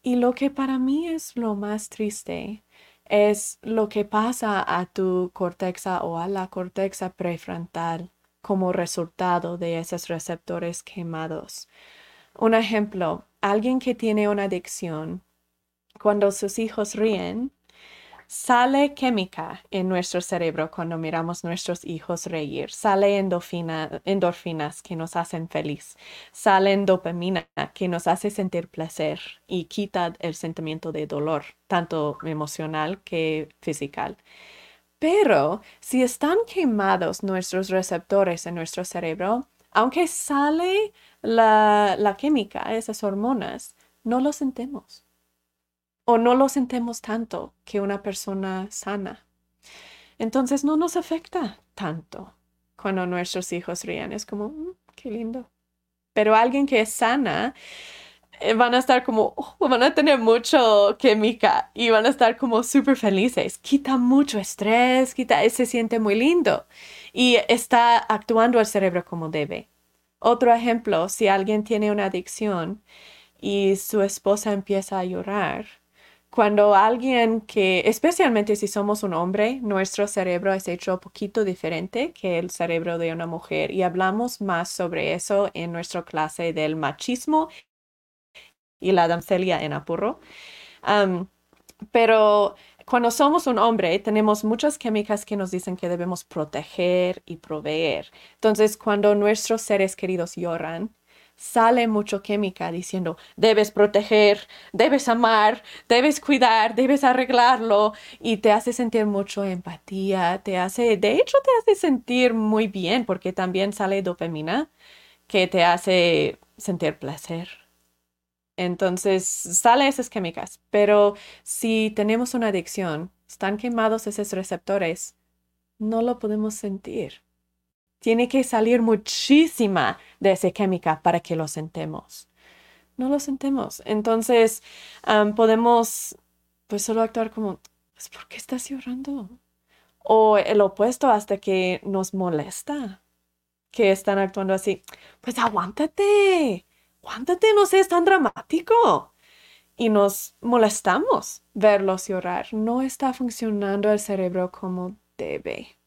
Y lo que para mí es lo más triste es lo que pasa a tu corteza o a la corteza prefrontal como resultado de esos receptores quemados. Un ejemplo, alguien que tiene una adicción, cuando sus hijos ríen, sale química en nuestro cerebro cuando miramos nuestros hijos reír. Sale endorfinas que nos hacen feliz. Sale dopamina que nos hace sentir placer y quita el sentimiento de dolor, tanto emocional que físico. Pero si están quemados nuestros receptores en nuestro cerebro, aunque sale la, química, esas hormonas, no lo sentimos. O no lo sentimos tanto que una persona sana. Entonces no nos afecta tanto cuando nuestros hijos ríen. Es como, mm, qué lindo. Pero alguien que es sana, eh, van a estar como, oh, van a tener mucho química y van a estar como súper felices. Quita mucho estrés, quita, se siente muy lindo y está actuando el cerebro como debe. Otro ejemplo, si alguien tiene una adicción y su esposa empieza a llorar, cuando alguien que, especialmente si somos un hombre, nuestro cerebro es hecho un poquito diferente que el cerebro de una mujer y hablamos más sobre eso en nuestra clase del machismo y la damselia en apuro. pero cuando somos un hombre, tenemos muchas químicas que nos dicen que debemos proteger y proveer. Entonces, cuando nuestros seres queridos lloran, sale mucho química diciendo, debes proteger, debes amar, debes cuidar, debes arreglarlo y te hace sentir mucho empatía, te hace, de hecho te hace sentir muy bien porque también sale dopamina que te hace sentir placer. Entonces, sale esas químicas, pero si tenemos una adicción, están quemados esos receptores, no lo podemos sentir. Tiene que salir muchísima de esa química para que lo sentemos. No lo sentemos. Entonces, podemos pues solo actuar como, pues, ¿por qué estás llorando? O el opuesto hasta que nos molesta que están actuando así. Pues aguántate, aguántate, no seas tan dramático. Y nos molestamos verlos llorar. No está funcionando el cerebro como debe.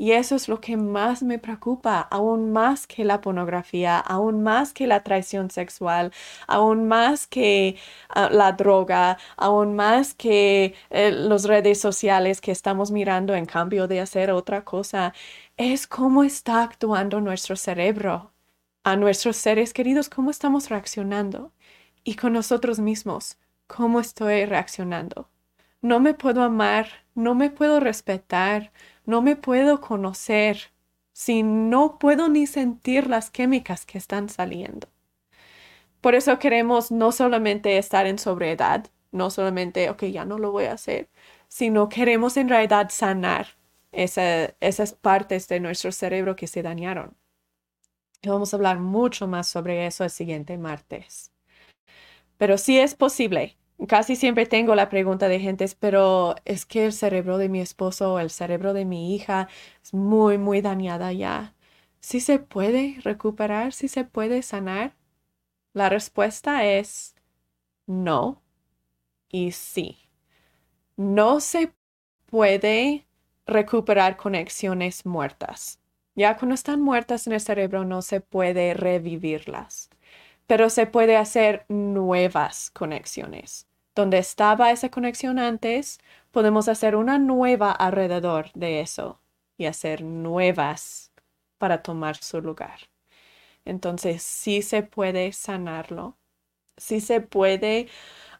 Y eso es lo que más me preocupa, aún más que la pornografía, aún más que la traición sexual, aún más que ah, la droga, aún más que eh, las redes sociales que estamos mirando en cambio de hacer otra cosa, es cómo está actuando nuestro cerebro, a nuestros seres queridos, cómo estamos reaccionando y con nosotros mismos, cómo estoy reaccionando. No me puedo amar, no me puedo respetar, no me puedo conocer si no puedo ni sentir las químicas que están saliendo. Por eso queremos no solamente estar en sobriedad, no solamente, ok, ya no lo voy a hacer, sino queremos en realidad sanar esas partes de nuestro cerebro que se dañaron. Y vamos a hablar mucho más sobre eso el siguiente martes. Pero sí es posible Casi siempre tengo la pregunta de gentes, pero es que el cerebro de mi esposo o el cerebro de mi hija es muy, muy dañada ya. ¿Sí se puede recuperar? ¿Sí se puede sanar? La respuesta es no y sí. No se puede recuperar conexiones muertas. Ya cuando están muertas en el cerebro no se puede revivirlas, pero se puede hacer nuevas conexiones donde estaba esa conexión antes, podemos hacer una nueva alrededor de eso y hacer nuevas para tomar su lugar. Entonces, sí se puede sanarlo, sí se puede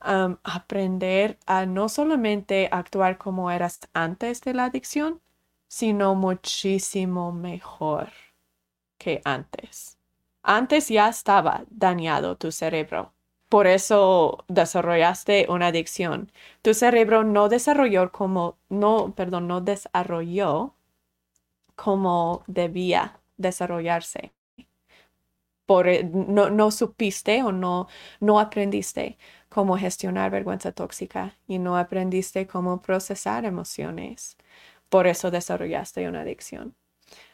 aprender a no solamente actuar como eras antes de la adicción, sino muchísimo mejor que antes. Antes ya estaba dañado tu cerebro por eso desarrollaste una adicción. Tu cerebro no desarrolló como, no, perdón, no desarrolló como debía desarrollarse. Por, eh, no, no supiste o no, no aprendiste cómo gestionar vergüenza tóxica y no aprendiste cómo procesar emociones. Por eso desarrollaste una adicción.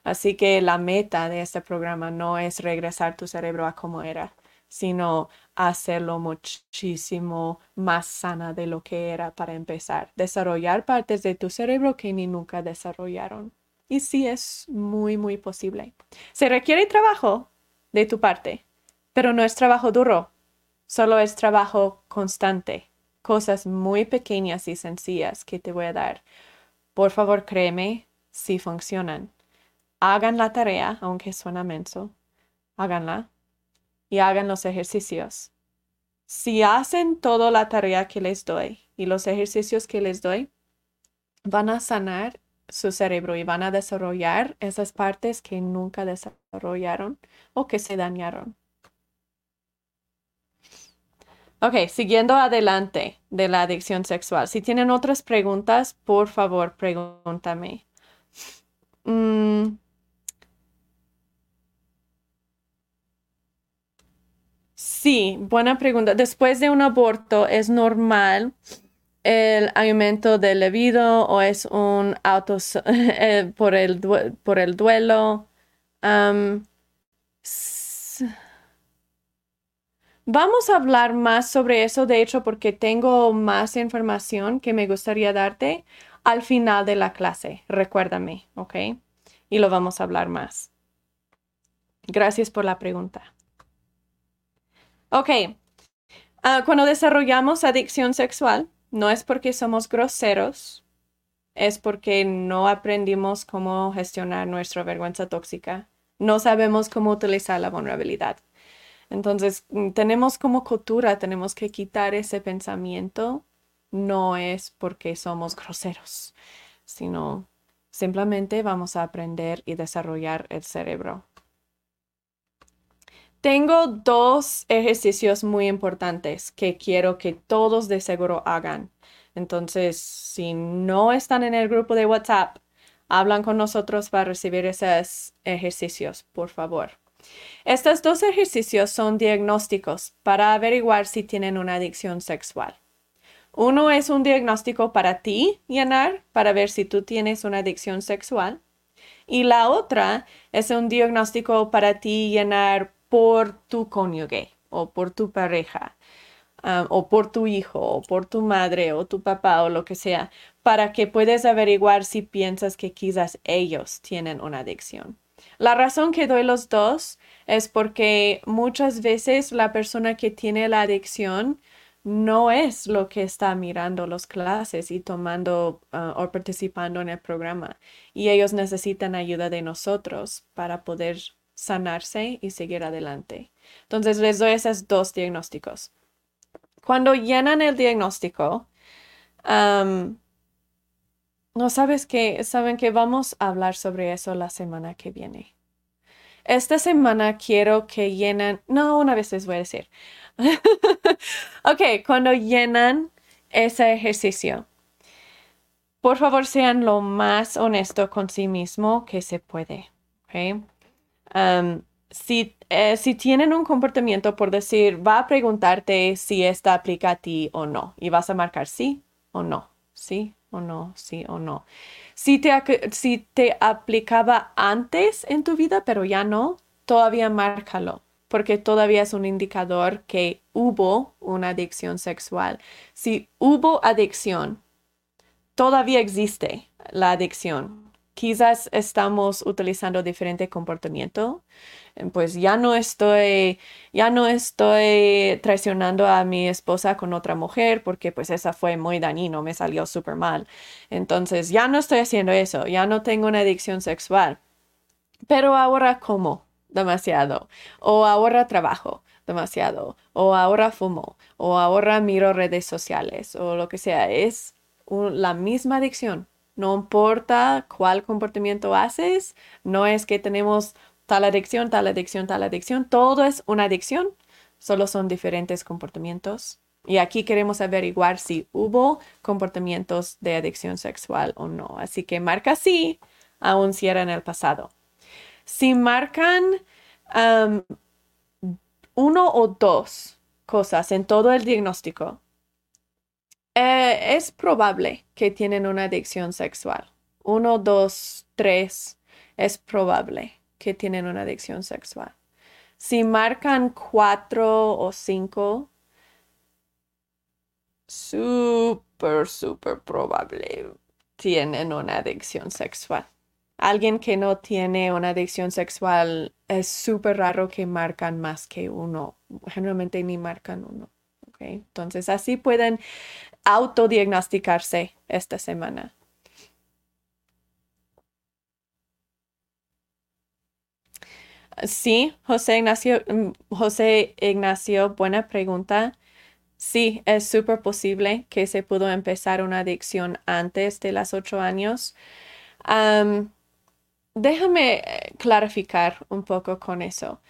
Así que la meta de este programa no es regresar tu cerebro a como era, sino hacerlo muchísimo más sana de lo que era para empezar. Desarrollar partes de tu cerebro que ni nunca desarrollaron. Y sí es muy, muy posible. Se requiere trabajo de tu parte, pero no es trabajo duro, solo es trabajo constante, cosas muy pequeñas y sencillas que te voy a dar. Por favor, créeme si funcionan. Hagan la tarea, aunque suena menso. Háganla y hagan los ejercicios. Si hacen toda la tarea que les doy y los ejercicios que les doy, van a sanar su cerebro y van a desarrollar esas partes que nunca desarrollaron o que se dañaron. Ok, siguiendo adelante de la adicción sexual. Si tienen otras preguntas, por favor, pregúntame. Mm. Sí, buena pregunta. Después de un aborto, ¿es normal el aumento del libido o es un auto eh, por, el por el duelo? Vamos a hablar más sobre eso, de hecho, porque tengo más información que me gustaría darte al final de la clase. Recuérdame, ¿ok? Y lo vamos a hablar más. Gracias por la pregunta. Ok. Ah, cuando desarrollamos adicción sexual, no es porque somos groseros, es porque no aprendimos cómo gestionar nuestra vergüenza tóxica. No sabemos cómo utilizar la vulnerabilidad. Entonces, mm, tenemos como cultura, tenemos que quitar ese pensamiento. No es porque somos groseros, sino simplemente vamos a aprender y desarrollar el cerebro. Tengo dos ejercicios muy importantes que quiero que todos de seguro hagan. Entonces, si no están en el grupo de WhatsApp, hablan con nosotros para recibir esos ejercicios, por favor. Estos dos ejercicios son diagnósticos para averiguar si tienen una adicción sexual. Uno es un diagnóstico para ti llenar para ver si tú tienes una adicción sexual. Y la otra es un diagnóstico para ti llenar por tu cónyuge o por tu pareja um, o por tu hijo o por tu madre o tu papá o lo que sea para que puedas averiguar si piensas que quizás ellos tienen una adicción. La razón que doy los dos es porque muchas veces la persona que tiene la adicción no es lo que está mirando las clases y tomando ah, o participando en el programa. Y ellos necesitan ayuda de nosotros para poder sanarse y seguir adelante. Entonces les doy esos dos diagnósticos. Cuando llenan el diagnóstico, no sabes que, saben que vamos a hablar sobre eso la semana que viene. Esta semana quiero que llenen, no, una vez les voy a decir. ok, cuando llenan ese ejercicio, por favor sean lo más honesto con sí mismo que se puede. Okay? Si, eh, si tienen un comportamiento, por decir, va a preguntarte si esta aplica a ti o no, y vas a marcar sí o no, sí o no, sí o no. Si te, si te aplicaba antes en tu vida, pero ya no, todavía márcalo, porque todavía es un indicador que hubo una adicción sexual. Si hubo adicción, todavía existe la adicción. Quizás estamos utilizando diferente comportamiento pues ya no estoy, ya no estoy traicionando a mi esposa con otra mujer porque pues esa fue muy dañino, me salió súper mal. Entonces ya no estoy haciendo eso, ya no tengo una adicción sexual. Pero ahora como demasiado, o ahora trabajo demasiado, o ahora fumo, o ahora miro redes sociales, o lo que sea, es la misma adicción. No importa cuál comportamiento haces, no es que tenemos tal adicción, tal adicción, tal adicción. Todo es una adicción, solo son diferentes comportamientos. Y aquí queremos averiguar si hubo comportamientos de adicción sexual o no. Así que marca sí, aún si era en el pasado. Si marcan uno o dos cosas en todo el diagnóstico, eh, es probable que tienen una adicción sexual. Uno, dos, tres, es probable que tienen una adicción sexual. Si marcan cuatro o cinco, súper, súper probable tienen una adicción sexual. Alguien que no tiene una adicción sexual es súper raro que marcan más que uno. Generalmente ni marcan uno. Entonces así pueden autodiagnosticarse esta semana. Sí, José Ignacio, mm, José Ignacio, buena pregunta. Sí, es súper posible que se pudo empezar una adicción antes de los ocho años. déjame eh, clarificar un poco con eso.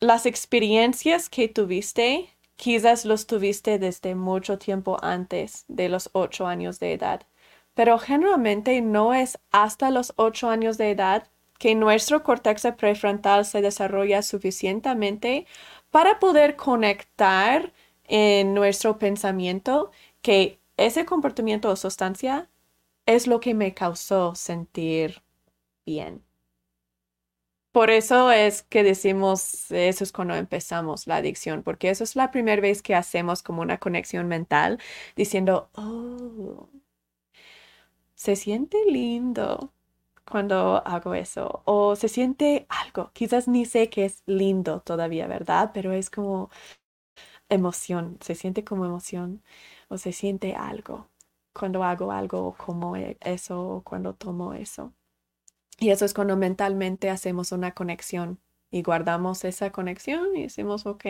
las experiencias que tuviste Quizás los tuviste desde mucho tiempo antes de los ocho años de edad, pero generalmente no es hasta los ocho años de edad que nuestro corteza prefrontal se desarrolla suficientemente para poder conectar en nuestro pensamiento que ese comportamiento o sustancia es lo que me causó sentir bien. Por eso es que decimos, eso es cuando empezamos la adicción, porque eso es la primera vez que hacemos como una conexión mental diciendo, oh, se siente lindo cuando hago eso, o se siente algo, quizás ni sé que es lindo todavía, ¿verdad? Pero es como emoción, se siente como emoción o se siente algo cuando hago algo como e, eso o cuando tomo eso. Y eso es cuando mentalmente hacemos una conexión y guardamos esa conexión y decimos, ok,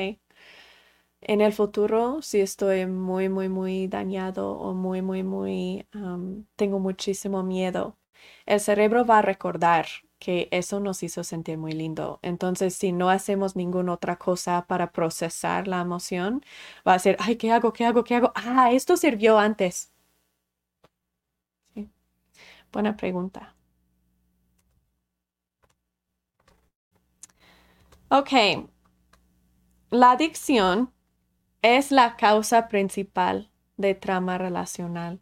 en el futuro, si estoy muy, muy, muy dañado o muy, muy, muy, tengo muchísimo miedo, el cerebro va a recordar que eso nos hizo sentir muy lindo. Entonces, si no hacemos ninguna otra cosa para procesar la emoción, va a ser, ay, ¿qué hago? ¿Qué hago? ¿Qué hago? Ah, esto sirvió antes. Buena pregunta. Ok, la adicción es la causa principal de trama relacional.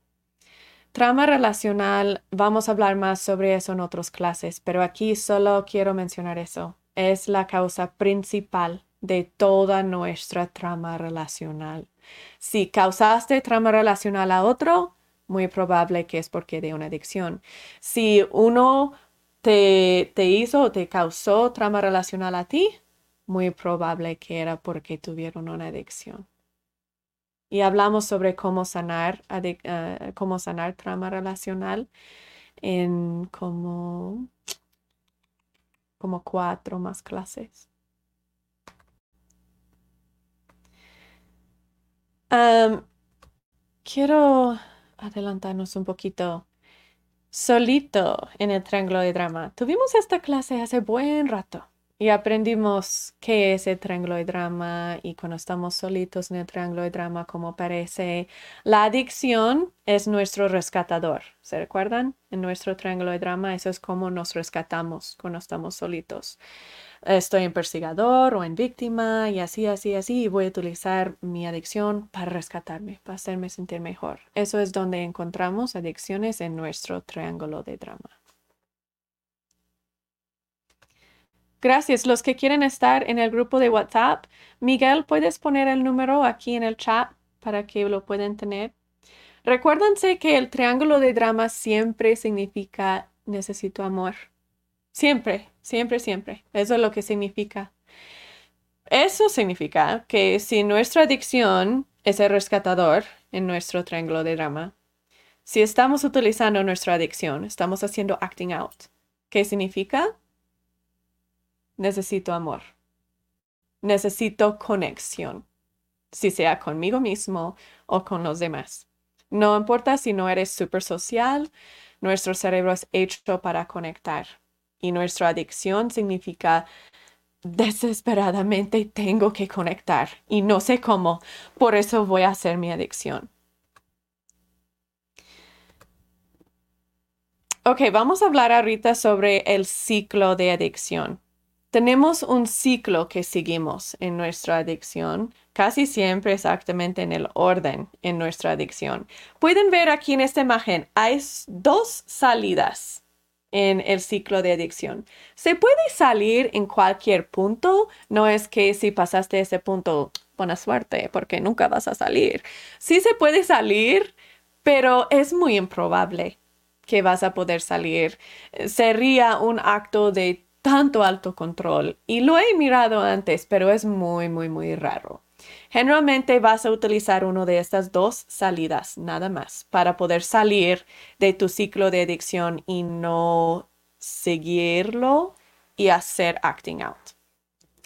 Trama relacional, vamos a hablar más sobre eso en otras clases, pero aquí solo quiero mencionar eso. Es la causa principal de toda nuestra trama relacional. Si causaste trama relacional a otro, muy probable que es porque de una adicción. Si uno te, hizo o te causó trama relacional a ti, muy probable que era porque tuvieron una adicción. Y hablamos sobre cómo sanar, uh, cómo sanar trama relacional en como, como cuatro más clases. Quiero adelantarnos un poquito solito en el triángulo de drama. Tuvimos esta clase hace buen rato y aprendimos qué es el triángulo de drama y cuando estamos solitos en el triángulo de drama, cómo parece. La adicción es nuestro rescatador. ¿Se recuerdan? En nuestro triángulo de drama, eso es como nos rescatamos cuando estamos solitos estoy en persigador o en víctima y así, así, así, y voy a utilizar mi adicción para rescatarme, para hacerme sentir mejor. Eso es donde encontramos adicciones en nuestro triángulo de drama. Gracias. Los que quieren estar en el grupo de WhatsApp, Miguel, ¿puedes poner el número aquí en el chat para que lo puedan tener? Recuérdense que el triángulo de drama siempre significa necesito amor. Siempre, siempre, siempre. Eso es lo que significa. Eso significa que si nuestra adicción es el rescatador en nuestro triángulo de drama, si estamos utilizando nuestra adicción, estamos haciendo acting out. ¿Qué significa? Necesito amor. Necesito conexión, si sea conmigo mismo o con los demás. No importa si no eres súper social, nuestro cerebro es hecho para conectar y nuestra adicción significa desesperadamente tengo que conectar y no sé cómo, por eso voy a hacer mi adicción. Ok, vamos a hablar ahorita sobre el ciclo de adicción. Tenemos un ciclo que seguimos en nuestra adicción, casi siempre exactamente en el orden en nuestra adicción. Pueden ver aquí en esta imagen, hay dos salidas en el ciclo de adicción. Se puede salir en cualquier punto, no es que si pasaste ese punto, buena suerte, porque nunca vas a salir. Sí se puede salir, pero es muy improbable que vas a poder salir. Sería un acto de tanto alto control y lo he mirado antes, pero es muy, muy, muy raro. Generalmente vas a utilizar una de estas dos salidas, nada más, para poder salir de tu ciclo de adicción y no seguirlo y hacer acting out.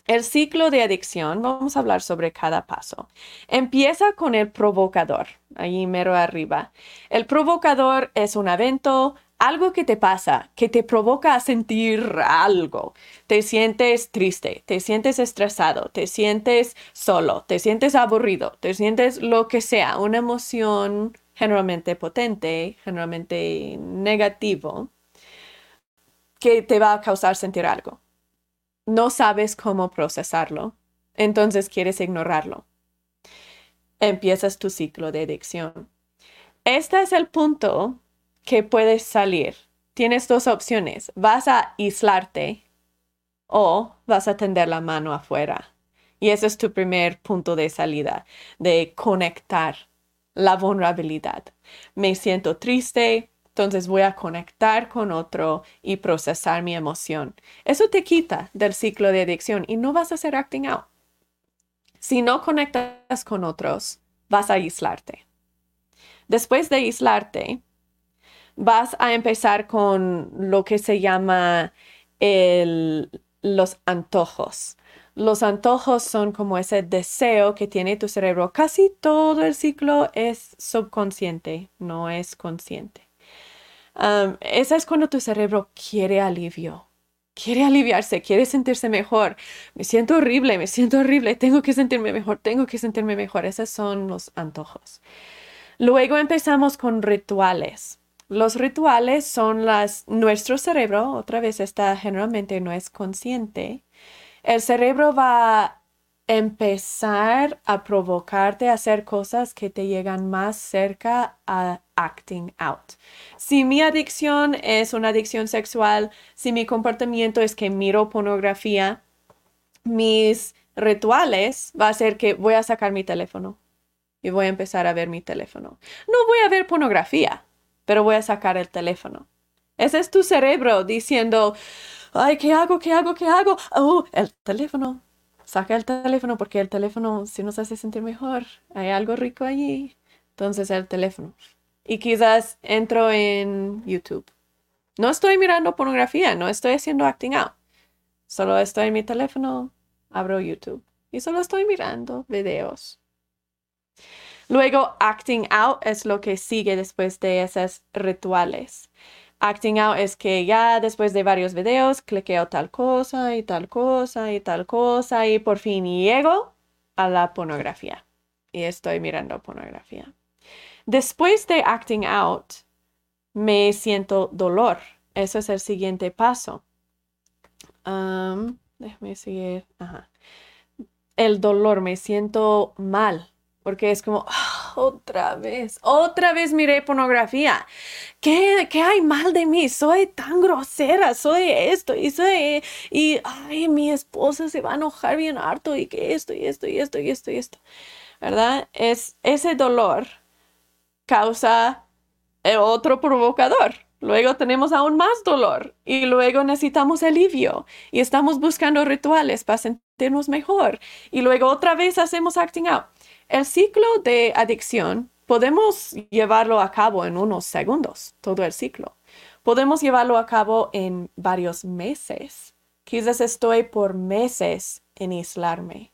El ciclo de adicción, vamos a hablar sobre cada paso. Empieza con el provocador, ahí mero arriba. El provocador es un evento, algo que te pasa, que te provoca a sentir algo. Te sientes triste, te sientes estresado, te sientes solo, te sientes aburrido, te sientes lo que sea, una emoción generalmente potente, generalmente negativo, que te va a causar sentir algo no sabes cómo procesarlo, entonces quieres ignorarlo. Empiezas tu ciclo de adicción. Este es el punto que puedes salir. Tienes dos opciones. Vas a aislarte o vas a tender la mano afuera. Y ese es tu primer punto de salida, de conectar la vulnerabilidad. Me siento triste, entonces voy a conectar con otro y procesar mi emoción. Eso te quita del ciclo de adicción y no vas a hacer acting out. Si no conectas con otros, vas a aislarte. Después de aislarte, vas a empezar con lo que se llama los antojos. Los antojos son como ese deseo que tiene tu cerebro. Casi todo el ciclo es subconsciente, no es consciente esa es cuando tu cerebro quiere alivio, quiere aliviarse, quiere sentirse mejor. Me siento horrible, me siento horrible, tengo que sentirme mejor, tengo que sentirme mejor. Esos son los antojos. Luego empezamos con rituales. Los rituales son las, nuestro cerebro, otra vez esta generalmente no es consciente. El cerebro va a empezar a provocarte a hacer cosas que te llegan más cerca a acting out. Si mi adicción es una adicción sexual, si mi comportamiento es que miro pornografía, mis rituales va a ser que voy a sacar mi teléfono y voy a empezar a ver mi teléfono. No voy a ver pornografía, pero voy a sacar el teléfono. Ese es tu cerebro diciendo, ay, ¿qué hago? ¿Qué hago? ¿Qué hago? Oh, el teléfono. Saca el teléfono porque el teléfono si nos hace sentir mejor. Hay algo rico allí. Entonces el teléfono y quizás entro en YouTube. No estoy mirando pornografía, no estoy haciendo acting out. Solo estoy en mi teléfono, abro YouTube y solo estoy mirando videos. Luego, acting out es lo que sigue después de esos rituales. Acting out es que ya después de varios videos cliqueo tal cosa y tal cosa y tal cosa y por fin llego a la pornografía y estoy mirando pornografía. Después de acting out, me siento dolor. Eso es el siguiente paso. déjame seguir. El dolor, me siento mal, porque es como, ah, otra vez, otra vez miré pornografía. ¿Qué, ¿Qué, hay mal de mí? Soy tan grosera, soy esto y soy, y, ay, mi esposa se va a enojar bien harto y que esto y esto y esto y esto y esto, ¿verdad? Es ese dolor causa eh, otro provocador. Luego tenemos aún más dolor y luego necesitamos alivio y estamos buscando rituales para sentirnos mejor y luego otra vez hacemos acting out. El ciclo de adicción podemos llevarlo a cabo en unos segundos, todo el ciclo. Podemos llevarlo a cabo en varios meses. Quizás estoy por meses en aislarme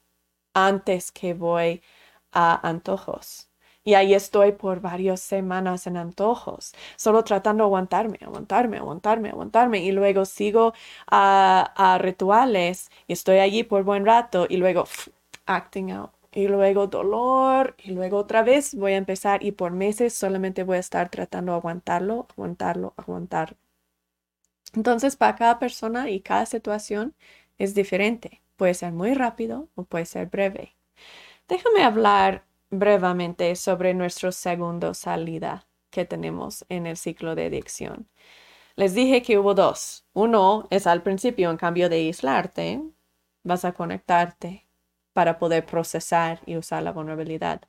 antes que voy a antojos. Y ahí estoy por varias semanas en antojos, solo tratando de aguantarme, aguantarme, aguantarme, aguantarme. Y luego sigo a, rituales y estoy allí por buen rato y luego acting out. Y luego dolor y luego otra vez voy a empezar y por meses solamente voy a estar tratando de aguantarlo, aguantarlo, aguantar. Entonces, para cada persona y cada situación es diferente. Puede ser muy rápido o puede ser breve. Déjame hablar brevemente sobre nuestra segunda salida que tenemos en el ciclo de adicción. Les dije que hubo dos. Uno es al principio, en cambio de aislarte, vas a conectarte para poder procesar y usar la vulnerabilidad.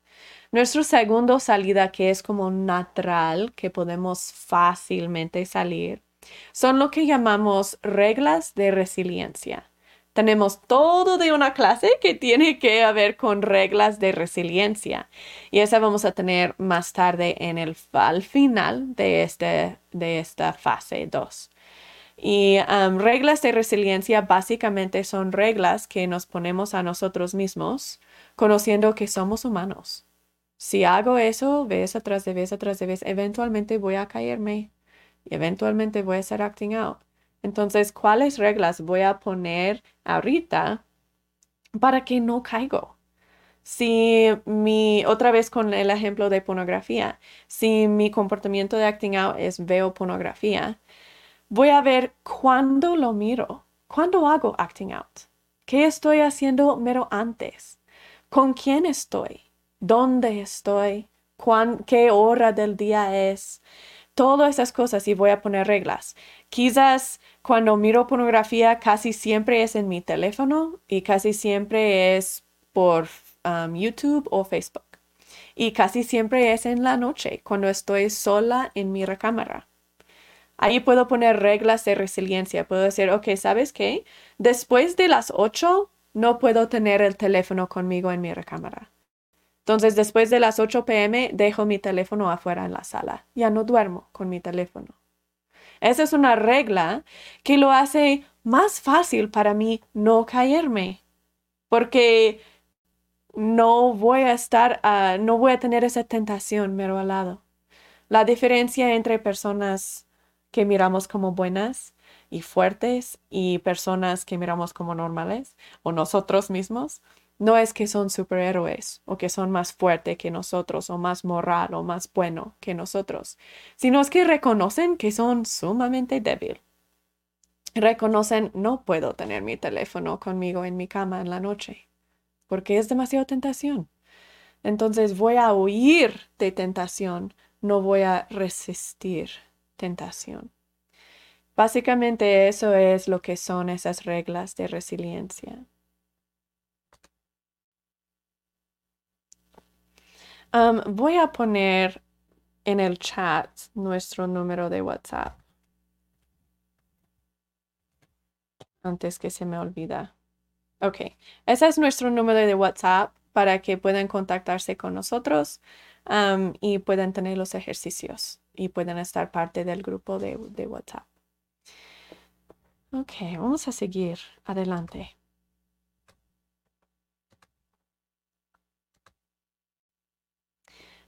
Nuestra segunda salida, que es como natural, que podemos fácilmente salir, son lo que llamamos reglas de resiliencia. Tenemos todo de una clase que tiene que ver con reglas de resiliencia y esa vamos a tener más tarde en el al final de, este, de esta fase 2. Y reglas de resiliencia básicamente son reglas que nos ponemos a nosotros mismos, conociendo que somos humanos. Si hago eso, vez atrás de vez atrás de vez, eventualmente voy a caerme y eventualmente voy a estar acting out. Entonces, ¿cuáles reglas voy a poner ahorita para que no caigo? Si mi, otra vez con el ejemplo de pornografía, si mi comportamiento de acting out es veo pornografía, voy a ver cuándo lo miro, cuándo hago acting out, qué estoy haciendo mero antes, con quién estoy, dónde estoy, qué hora del día es, todas esas cosas y voy a poner reglas. Quizás cuando miro pornografía casi siempre es en mi teléfono y casi siempre es por um, YouTube o Facebook. Y casi siempre es en la noche, cuando estoy sola en mi recámara. Ahí puedo poner reglas de resiliencia. Puedo decir, ok, ¿sabes qué? Después de las 8 no puedo tener el teléfono conmigo en mi recámara. Entonces, después de las 8 pm, dejo mi teléfono afuera en la sala. Ya no duermo con mi teléfono. Esa es una regla que lo hace más fácil para mí no caerme, porque no voy a estar, uh, no voy a tener esa tentación mero al lado. La diferencia entre personas que miramos como buenas y fuertes y personas que miramos como normales o nosotros mismos no es que son superhéroes o que son más fuertes que nosotros o más moral o más bueno que nosotros, sino es que reconocen que son sumamente débil. Reconocen no puedo tener mi teléfono conmigo en mi cama en la noche porque es demasiada tentación. Entonces voy a huir de tentación, no voy a resistir tentación. Básicamente eso es lo que son esas reglas de resiliencia. voy a poner en el chat nuestro número de WhatsApp. Antes que se me olvida. Ok, ese es nuestro número de WhatsApp para que puedan contactarse con nosotros y puedan tener los ejercicios y puedan estar parte del grupo de, de WhatsApp. Ok, vamos a seguir adelante.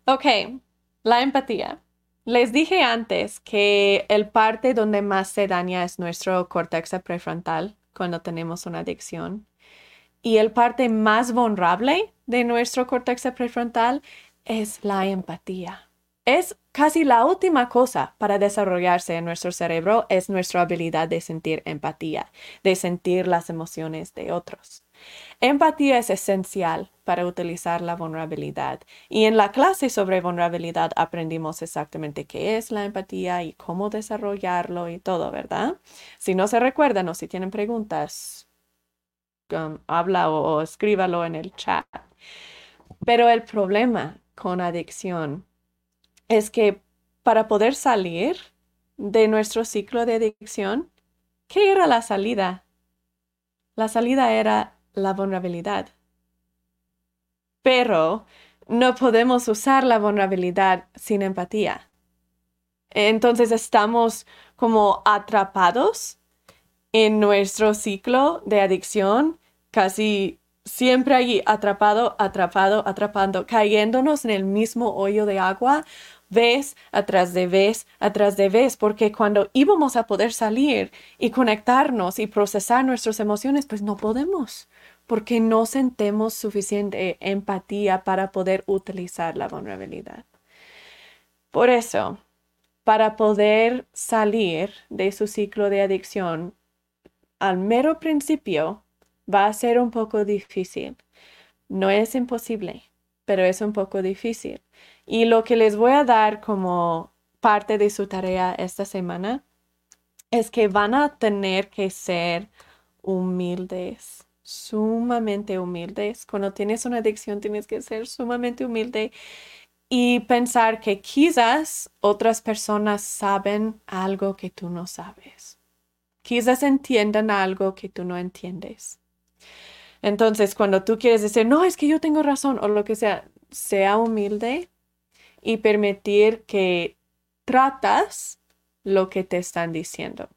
Ok, la empatía. Les dije antes que el parte donde más se daña es nuestro córtex prefrontal cuando tenemos una adicción. Y el parte más vulnerable de nuestro córtex prefrontal es la empatía. Es casi la última cosa para desarrollarse en nuestro cerebro es nuestra habilidad de sentir empatía, de sentir las emociones de otros. Empatía es esencial para utilizar la vulnerabilidad. Y en la clase sobre vulnerabilidad aprendimos exactamente qué es la empatía y cómo desarrollarlo y todo, ¿verdad? Si no se recuerdan o si tienen preguntas, um, habla o escríbalo en el chat. Pero el problema con adicción es que para poder salir de nuestro ciclo de adicción, ¿qué era la salida? La salida era la vulnerabilidad. Pero no podemos usar la vulnerabilidad sin empatía. Entonces estamos como atrapados en nuestro ciclo de adicción, casi siempre allí atrapado, atrapado, atrapando, cayéndonos en el mismo hoyo de agua, vez atrás de vez, atrás de vez, porque cuando íbamos a poder salir y conectarnos y procesar nuestras emociones, pues no podemos porque no sentemos suficiente empatía para poder utilizar la vulnerabilidad. Por eso, para poder salir de su ciclo de adicción, al mero principio va a ser un poco difícil. No es imposible, pero es un poco difícil. Y lo que les voy a dar como parte de su tarea esta semana es que van a tener que ser humildes sumamente humildes. Cuando tienes una adicción tienes que ser sumamente humilde y pensar que quizás otras personas saben algo que tú no sabes. Quizás entiendan algo que tú no entiendes. Entonces, cuando tú quieres decir, no, es que yo tengo razón o lo que sea, sea humilde y permitir que tratas lo que te están diciendo.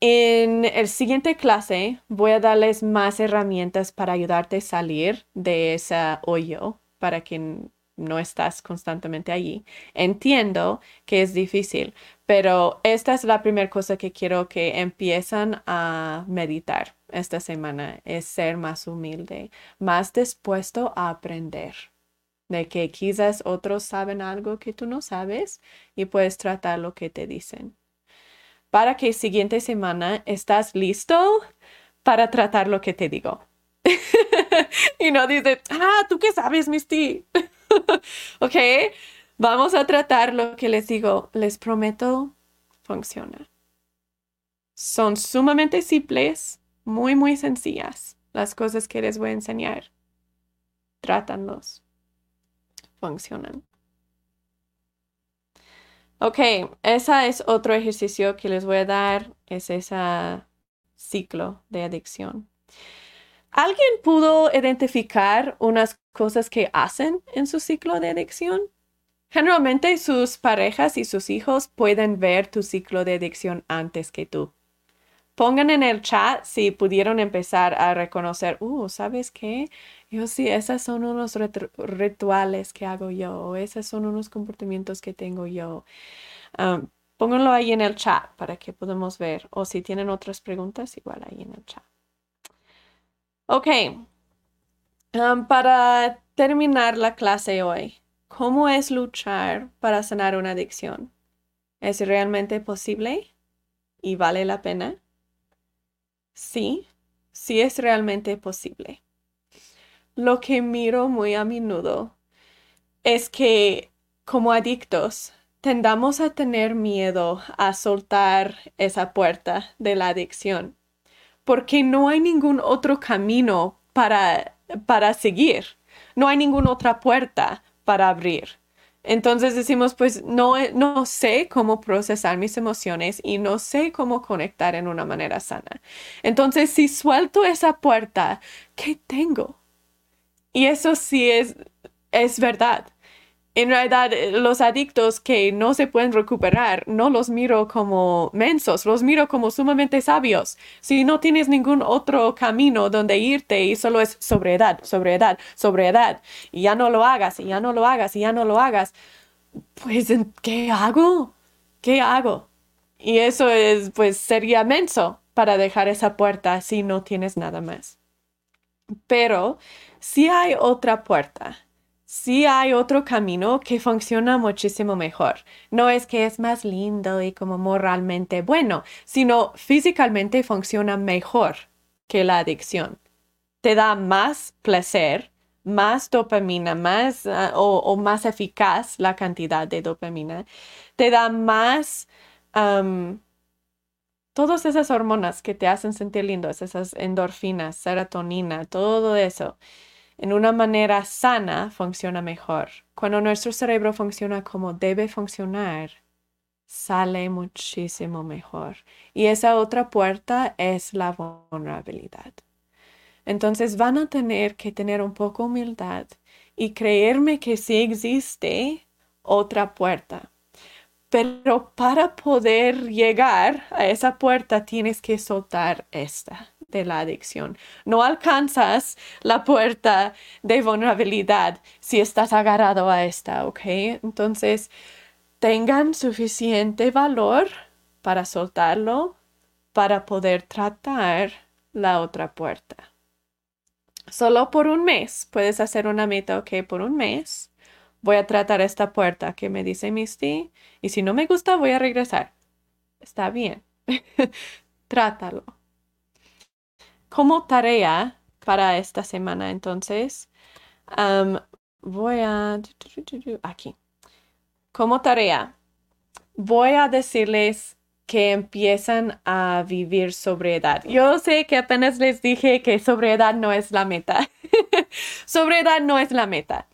en el siguiente clase voy a darles más herramientas para ayudarte a salir de ese hoyo para que no estás constantemente allí. Entiendo que es difícil, pero esta es la primera cosa que quiero que empiezan a meditar esta semana, es ser más humilde, más dispuesto a aprender de que quizás otros saben algo que tú no sabes y puedes tratar lo que te dicen. Para que siguiente semana estás listo para tratar lo que te digo. y no dices, ah, ¿tú qué sabes, Misty? ok, vamos a tratar lo que les digo. Les prometo, funciona. Son sumamente simples, muy, muy sencillas las cosas que les voy a enseñar. Trátanlos funcionan. Ok, ese es otro ejercicio que les voy a dar, es ese ciclo de adicción. ¿Alguien pudo identificar unas cosas que hacen en su ciclo de adicción? Generalmente sus parejas y sus hijos pueden ver tu ciclo de adicción antes que tú. Pongan en el chat si pudieron empezar a reconocer, uh, ¿sabes qué? Yo sí, esos son unos rituales que hago yo, o esos son unos comportamientos que tengo yo. pónganlo ahí en el chat para que podamos ver, o si tienen otras preguntas, igual ahí en el chat. Ok, para terminar la clase hoy, ¿cómo es luchar para sanar una adicción? ¿Es realmente posible y vale la pena? Sí, sí es realmente posible. Lo que miro muy a menudo es que como adictos tendamos a tener miedo a soltar esa puerta de la adicción, porque no hay ningún otro camino para, para seguir, no hay ninguna otra puerta para abrir. Entonces decimos, pues no, no sé cómo procesar mis emociones y no sé cómo conectar en una manera sana. Entonces, si suelto esa puerta, ¿qué tengo? Y eso sí es, es verdad. En realidad, los adictos que no se pueden recuperar, no los miro como mensos, los miro como sumamente sabios. Si no tienes ningún otro camino donde irte y solo es sobriedad, sobriedad, sobriedad, y ya no lo hagas, y ya no lo hagas, y ya no lo hagas, pues, ¿qué hago? ¿Qué hago? Y eso es, pues, sería menso para dejar esa puerta si no tienes nada más. Pero si hay otra puerta sí hay otro camino que funciona muchísimo mejor. No es que es más lindo y como moralmente bueno, sino físicamente funciona mejor que la adicción. Te da más placer, más dopamina, más ah, o, más eficaz la cantidad de dopamina. Te da más todas esas hormonas que te hacen sentir lindo, esas endorfinas, serotonina, todo eso en una manera sana funciona mejor. Cuando nuestro cerebro funciona como debe funcionar, sale muchísimo mejor. Y esa otra puerta es la vulnerabilidad. Entonces van a tener que tener un poco humildad y creerme que sí existe otra puerta. Pero para poder llegar a esa puerta tienes que soltar esta de la adicción. No alcanzas la puerta de vulnerabilidad si estás agarrado a esta, ¿ok? Entonces, tengan suficiente valor para soltarlo, para poder tratar la otra puerta. Solo por un mes puedes hacer una meta, ok, por un mes voy a tratar esta puerta que me dice Misty y si no me gusta voy a regresar. Está bien. Trátalo. Como tarea para esta semana, entonces, voy a... Aquí. Como tarea, voy a decirles que empiezan a vivir sobriedad. Yo sé que apenas les dije que sobriedad no es la meta. sobriedad no es la meta.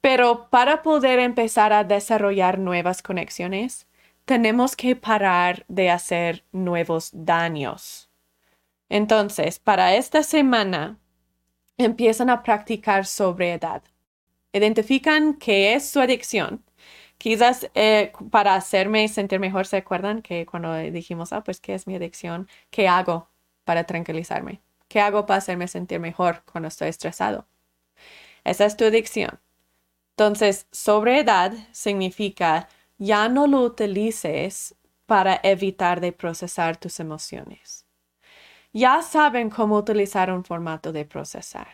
Pero para poder empezar a desarrollar nuevas conexiones, tenemos que parar de hacer nuevos daños. Entonces, para esta semana, empiezan a practicar sobriedad. Identifican qué es su adicción, Quizás eh, para hacerme sentir mejor, ¿se acuerdan que cuando dijimos, ah, pues, ¿qué es mi adicción? ¿Qué hago para tranquilizarme? ¿Qué hago para hacerme sentir mejor cuando estoy estresado? Esa es tu adicción. Entonces, sobriedad significa ya no lo utilices para evitar de procesar tus emociones. Ya saben cómo utilizar un formato de procesar.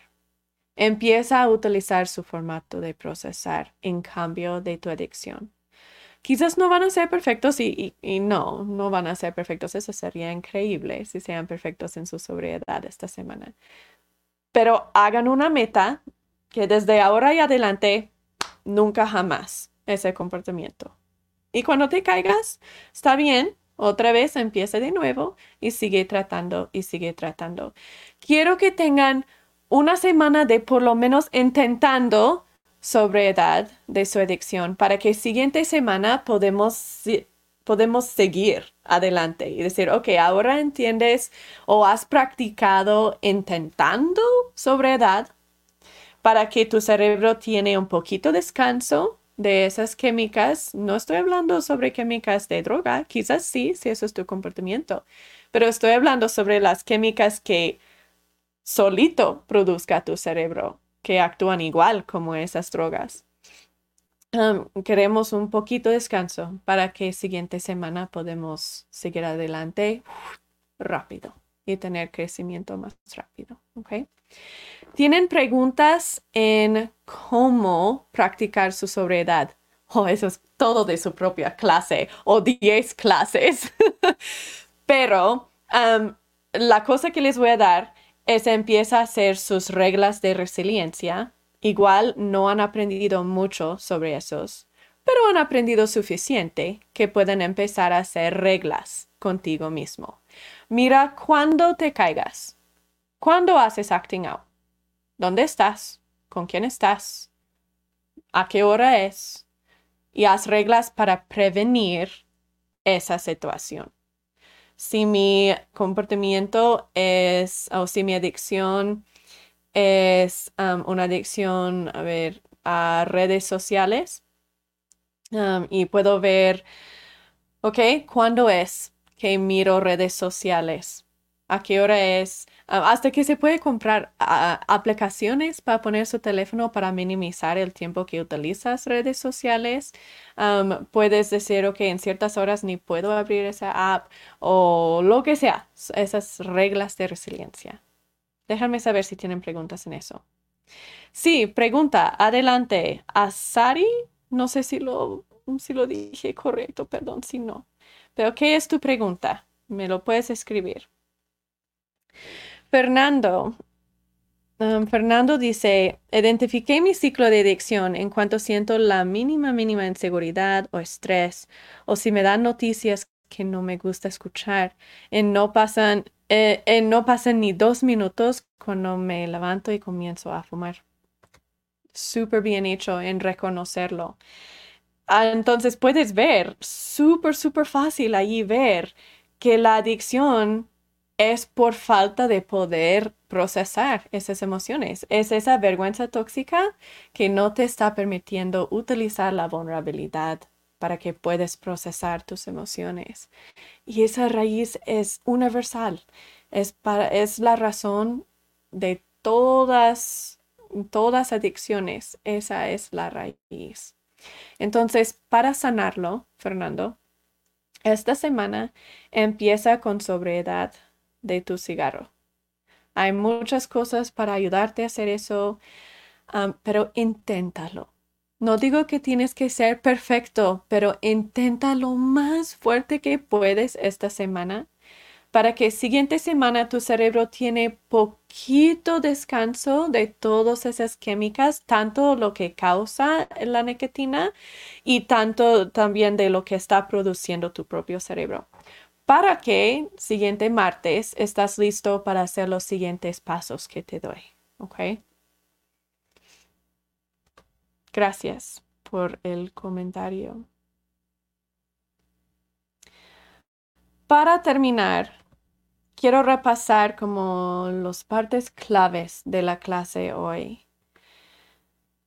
Empieza a utilizar su formato de procesar en cambio de tu adicción. Quizás no van a ser perfectos y, no, no van a ser perfectos. Eso sería increíble si sean perfectos en su sobriedad esta semana. Pero hagan una meta que desde ahora y adelante, nunca jamás ese comportamiento. Y cuando te caigas, está bien, otra vez empieza de nuevo y sigue tratando y sigue tratando. Quiero que tengan una semana de por lo menos intentando sobriedad de su adicción para que siguiente semana podemos, podemos seguir adelante y decir, ok, ahora entiendes o has practicado intentando sobriedad para que tu cerebro tiene un poquito de descanso de esas químicas. No estoy hablando sobre químicas de droga, quizás sí, si eso es tu comportamiento, pero estoy hablando sobre las químicas que solito produzca tu cerebro, que actúan igual como esas drogas. queremos un poquito de descanso para que siguiente semana podemos seguir adelante rápido y tener crecimiento más rápido. ¿ok? ¿Tienen preguntas en cómo practicar su sobriedad? Oh, eso es todo de su propia clase o 10 clases. Pero la cosa que les voy a dar es empieza a hacer sus reglas de resiliencia. Igual no han aprendido mucho sobre esos, pero han aprendido suficiente que pueden empezar a hacer reglas contigo mismo. Mira cuando te caigas. ¿Cuándo haces acting out? ¿Dónde estás? ¿Con quién estás? ¿A qué hora es? Y haz reglas para prevenir esa situación si mi comportamiento es, o si mi adicción es um, una adicción, a ver, a redes sociales, um, y puedo ver, ok, ¿cuándo es que miro redes sociales? ¿A qué hora es? Ah, hasta que se puede comprar ah, aplicaciones para poner su teléfono para minimizar el tiempo que utilizas redes sociales. puedes decir, ok, en ciertas horas ni puedo abrir esa app o lo que sea, esas reglas de resiliencia. Déjame saber si tienen preguntas en eso. Sí, pregunta, adelante. Asari, no sé si lo, si lo dije correcto, perdón si no. Pero, ¿qué es tu pregunta? Me lo puedes escribir. Fernando. Um, Fernando dice, identifiqué mi ciclo de adicción en cuanto siento la mínima, mínima inseguridad o estrés, o si me dan noticias que no me gusta escuchar. En no pasan, eh, en no pasan ni dos minutos cuando me levanto y comienzo a fumar. Súper bien hecho en reconocerlo. Ah, entonces puedes ver, súper, súper fácil ahí ver que la adicción es por falta de poder procesar esas emociones. Es esa vergüenza tóxica que no te está permitiendo utilizar la vulnerabilidad para que puedas procesar tus emociones. Y esa raíz es universal. Es, para, es la razón de todas, todas adicciones. Esa es la raíz. Entonces, para sanarlo, Fernando, esta semana empieza con sobriedad de tu cigarro. Hay muchas cosas para ayudarte a hacer eso, pero inténtalo. No digo que tienes que ser perfecto, pero intenta lo más fuerte que puedes esta semana para que siguiente semana tu cerebro tiene poquito descanso de todas esas químicas, tanto lo que causa la nicotina y tanto también de lo que está produciendo tu propio cerebro para que siguiente martes estás listo para hacer los siguientes pasos que te doy. ¿Ok? Gracias por el comentario. Para terminar, quiero repasar como las partes claves de la clase hoy.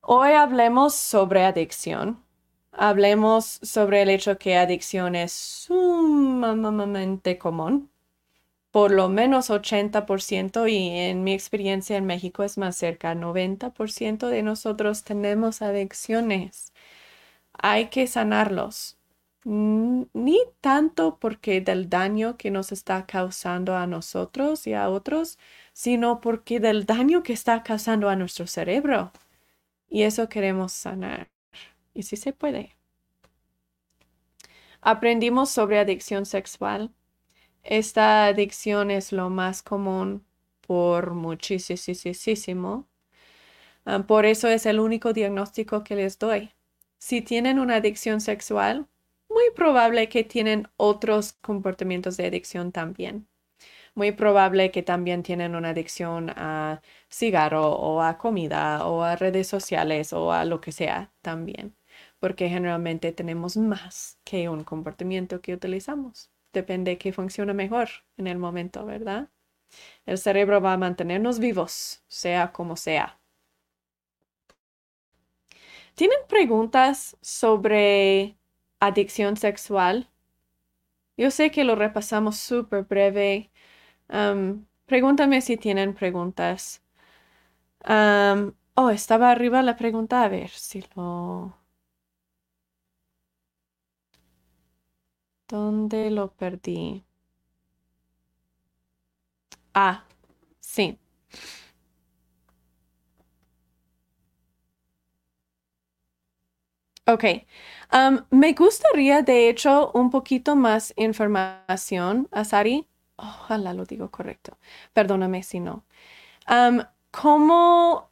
Hoy hablemos sobre adicción hablemos sobre el hecho que adicción es sumamente común. Por lo menos 80% y en mi experiencia en México es más cerca, 90% de nosotros tenemos adicciones. Hay que sanarlos. Ni tanto porque del daño que nos está causando a nosotros y a otros, sino porque del daño que está causando a nuestro cerebro. Y eso queremos sanar. Y sí se puede. Aprendimos sobre adicción sexual. Esta adicción es lo más común por muchísimo. Ah, por eso es el único diagnóstico que les doy. Si tienen una adicción sexual, muy probable que tienen otros comportamientos de adicción también. Muy probable que también tienen una adicción a cigarro o a comida o a redes sociales o a lo que sea también, porque generalmente tenemos más que un comportamiento que utilizamos. Depende qué funciona mejor en el momento, ¿verdad? El cerebro va a mantenernos vivos, sea como sea. ¿Tienen preguntas sobre adicción sexual? Yo sé que lo repasamos súper breve. pregúntame si tienen preguntas. oh, estaba arriba la pregunta. A ver si lo... ¿Dónde lo perdí? Ah, sí. Ok. me gustaría, de hecho, un poquito más información, Asari. Ojalá lo digo correcto. Perdóname si no. ¿Cómo?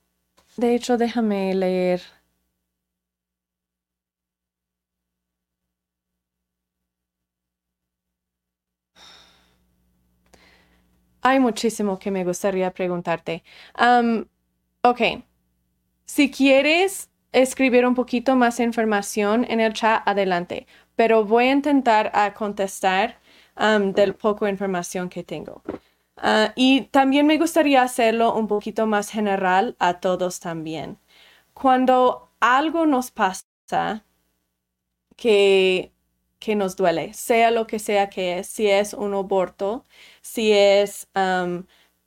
De hecho, déjame leer. Hay muchísimo que me gustaría preguntarte. ok. Si quieres escribir un poquito más información en el chat, adelante. Pero voy a intentar a contestar del poco información que tengo. Ah, y también me gustaría hacerlo un poquito más general a todos también. Cuando algo nos pasa que, que nos duele, sea lo que sea que es, si es un aborto, si es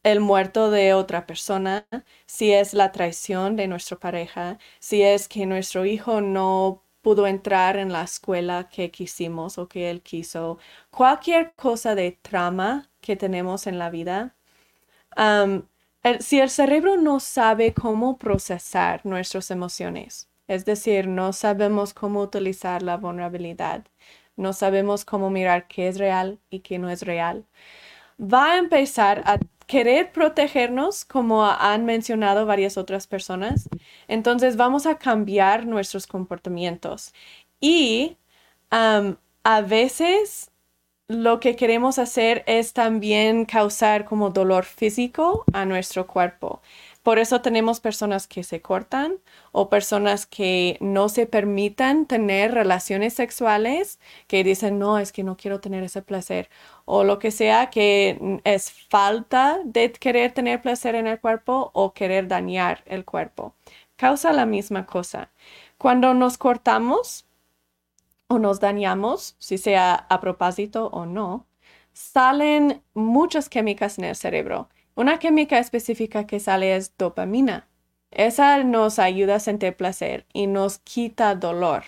el muerto de otra persona, si es la traición de nuestra pareja, si es que nuestro hijo no pudo entrar en la escuela que quisimos o que él quiso, cualquier cosa de trama que tenemos en la vida. si el cerebro no sabe cómo procesar nuestras emociones, es decir, no sabemos cómo utilizar la vulnerabilidad, no sabemos cómo mirar qué es real y qué no es real, va a empezar a querer protegernos, como han mencionado varias otras personas. Entonces vamos a cambiar nuestros comportamientos. Y a veces lo que queremos hacer es también causar como dolor físico a nuestro cuerpo. Por eso tenemos personas que se cortan o personas que no se permitan tener relaciones sexuales, que dicen, no, es que no quiero tener ese placer, o lo que sea, que es falta de querer tener placer en el cuerpo o querer dañar el cuerpo. Causa la misma cosa. Cuando nos cortamos o nos dañamos, si sea a propósito o no, salen muchas químicas en el cerebro una química específica que sale es dopamina. Esa nos ayuda a sentir placer y nos quita dolor.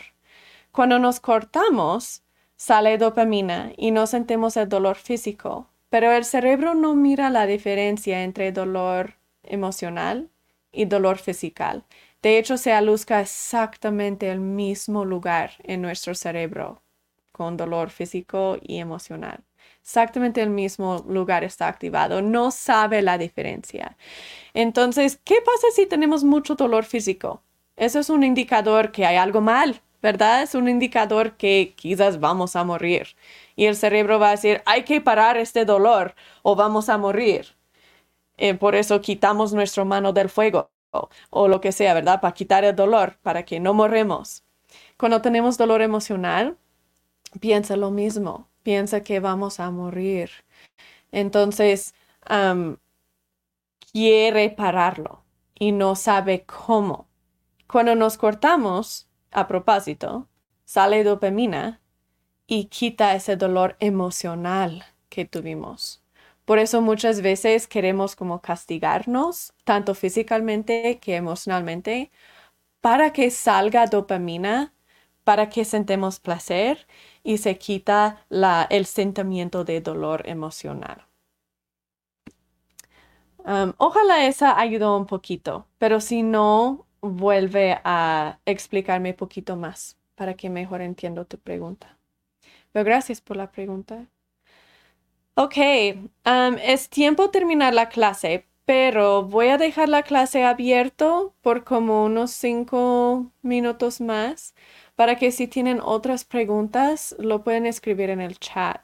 Cuando nos cortamos, sale dopamina y no sentimos el dolor físico, pero el cerebro no mira la diferencia entre dolor emocional y dolor físico. De hecho, se alusca exactamente el mismo lugar en nuestro cerebro, con dolor físico y emocional exactamente el mismo lugar está activado, no sabe la diferencia. Entonces, ¿qué pasa si tenemos mucho dolor físico? Eso es un indicador que hay algo mal, ¿verdad? Es un indicador que quizás vamos a morir. Y el cerebro va a decir, hay que parar este dolor o vamos a morir. Eh, por eso quitamos nuestra mano del fuego o, o lo que sea, ¿verdad? Para quitar el dolor, para que no morremos. Cuando tenemos dolor emocional, piensa lo mismo piensa que vamos a morir. Entonces, quiere pararlo y no sabe cómo. Cuando nos cortamos, a propósito, sale dopamina y quita ese dolor emocional que tuvimos. Por eso muchas veces queremos como castigarnos, tanto físicamente que emocionalmente, para que salga dopamina, para que sentemos placer y se quita el sentimiento de dolor emocional. Um, ojalá esa ayudó un poquito, pero si no, vuelve a explicarme un poquito más para que mejor entiendo tu pregunta. Pero gracias por la pregunta. Ok, um, es tiempo terminar la clase, pero voy a dejar la clase abierto por como unos cinco minutos más para que si tienen otras preguntas lo pueden escribir en el chat.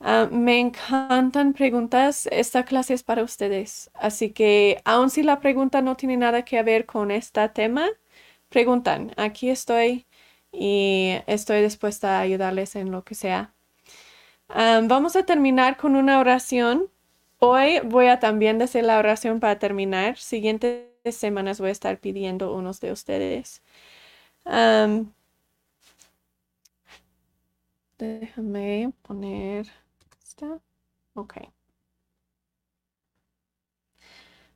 Ah, me encantan preguntas. Esta clase es para ustedes. Así que, aun si la pregunta no tiene nada que ver con este tema, preguntan. Aquí estoy y estoy dispuesta a ayudarles en lo que sea. Ah, vamos a terminar con una oración. Hoy voy a también decir la oración para terminar. Siguientes semanas voy a estar pidiendo unos de ustedes. Déjame poner. Ok.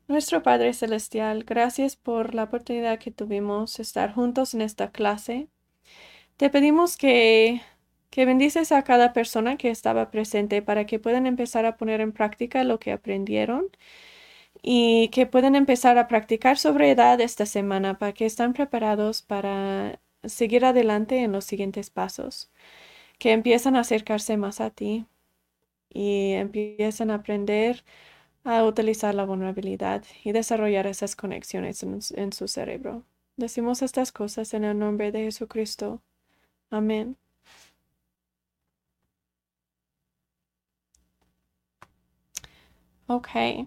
Nuestro Padre Celestial, gracias por la oportunidad que tuvimos de estar juntos en esta clase. Te pedimos que, que bendices a cada persona que estaba presente para que puedan empezar a poner en práctica lo que aprendieron y que puedan empezar a practicar sobre edad esta semana para que estén preparados para seguir adelante en los siguientes pasos, que empiezan a acercarse más a ti y empiezan a aprender a utilizar la vulnerabilidad y desarrollar esas conexiones en, su cerebro. Decimos estas cosas en el nombre de Jesucristo. Amén. Ok.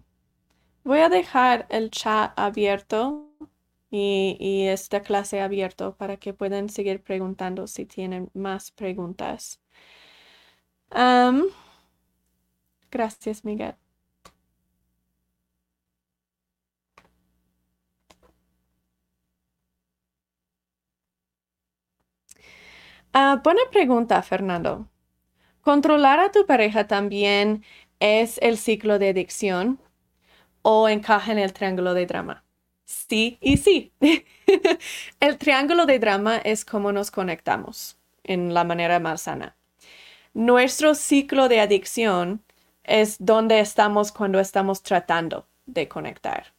Voy a dejar el chat abierto y, esta clase abierto para que puedan seguir preguntando si tienen más preguntas. Gracias, Miguel. Ah, buena pregunta, Fernando. ¿Controlar a tu pareja también es el ciclo de adicción o encaja en el triángulo de drama? Sí y sí. el triángulo de drama es cómo nos conectamos en la manera más sana. Nuestro ciclo de adicción es donde estamos cuando estamos tratando de conectar.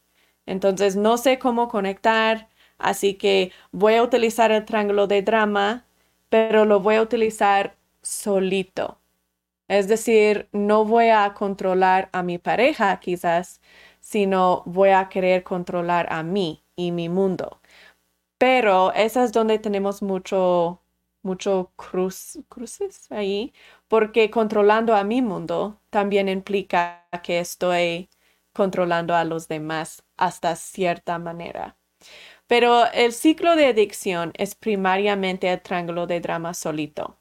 Entonces, no sé cómo conectar, así que voy a utilizar el triángulo de drama, pero lo voy a utilizar solito. Es decir, no voy a controlar a mi pareja quizás, sino voy a querer controlar a mí y mi mundo. Pero esa es donde tenemos mucho mucho cruces ahí, porque controlando a mi mundo también implica que estoy controlando a los demás hasta cierta manera. Pero el ciclo de adicción es primariamente el triángulo de drama solito.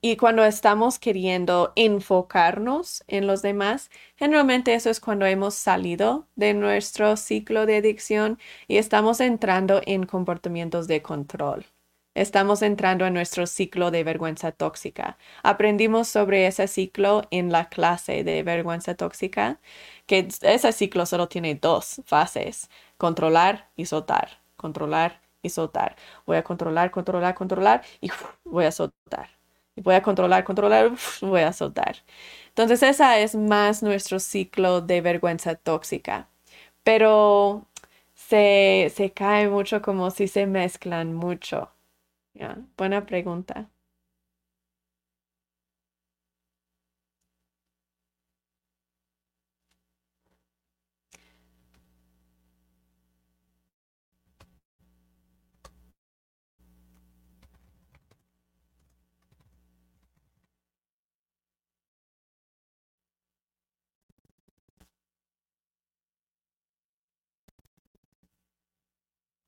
Y cuando estamos queriendo enfocarnos en los demás, generalmente eso es cuando hemos salido de nuestro ciclo de adicción y estamos entrando en comportamientos de control. Estamos entrando en nuestro ciclo de vergüenza tóxica. Aprendimos sobre ese ciclo en la clase de vergüenza tóxica, que ese ciclo solo tiene dos fases, controlar y soltar, controlar y soltar. Voy a controlar, controlar, controlar y voy a soltar. Voy a controlar, controlar, voy a soltar. Entonces, esa es más nuestro ciclo de vergüenza tóxica. Pero se, se cae mucho como si se mezclan mucho buena pregunta.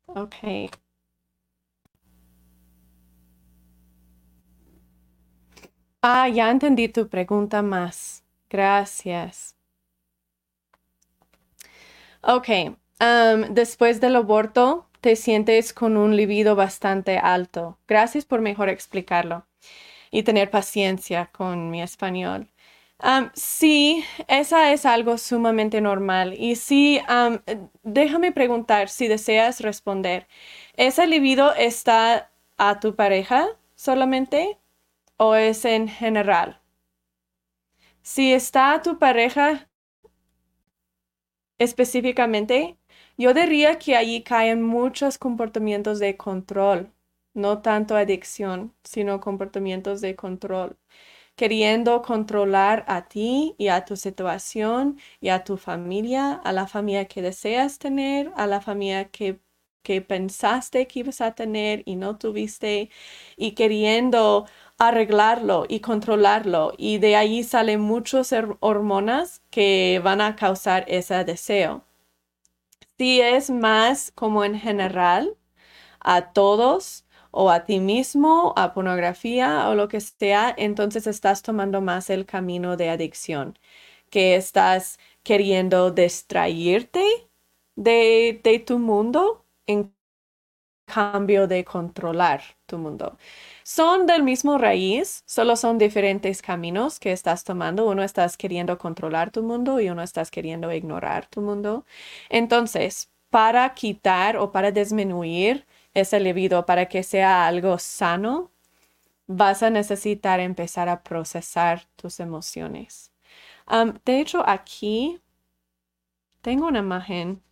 Okay. Ah, ya entendí tu pregunta más. Gracias. Ok, después del aborto, te sientes con un libido bastante alto. Gracias por mejor explicarlo y tener paciencia con mi español. Sí, esa es algo sumamente normal. Y sí, déjame preguntar si deseas responder. ¿Ese libido está a tu pareja solamente o es en general? Si está a tu pareja específicamente, yo diría que allí caen muchos comportamientos de control no tanto adicción, sino comportamientos de control, queriendo controlar a ti y a tu situación y a tu familia, a la familia que deseas tener, a la familia que, que pensaste que ibas a tener y no tuviste, y queriendo arreglarlo y controlarlo. Y de ahí salen muchas hormonas que van a causar ese deseo. Si es más como en general a todos, o a ti mismo, a pornografía o lo que sea, entonces estás tomando más el camino de adicción, que estás queriendo distraerte de, de tu mundo en cambio de controlar tu mundo. Son del mismo raíz, solo son diferentes caminos que estás tomando. Uno estás queriendo controlar tu mundo y uno estás queriendo ignorar tu mundo. Entonces, para quitar o para disminuir ese libido para que sea algo sano, vas a necesitar empezar a procesar tus emociones. de hecho, aquí tengo una imagen.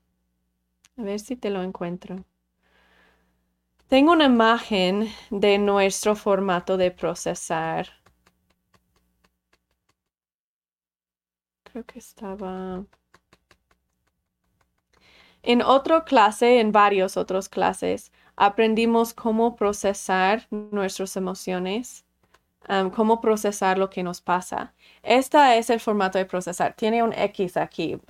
A ver si te lo encuentro. Tengo una imagen de nuestro formato de procesar. Creo que estaba... En otra clase, en varios otros clases, aprendimos cómo procesar nuestras emociones, cómo procesar lo que nos pasa. Este es el formato de procesar. Tiene un X aquí,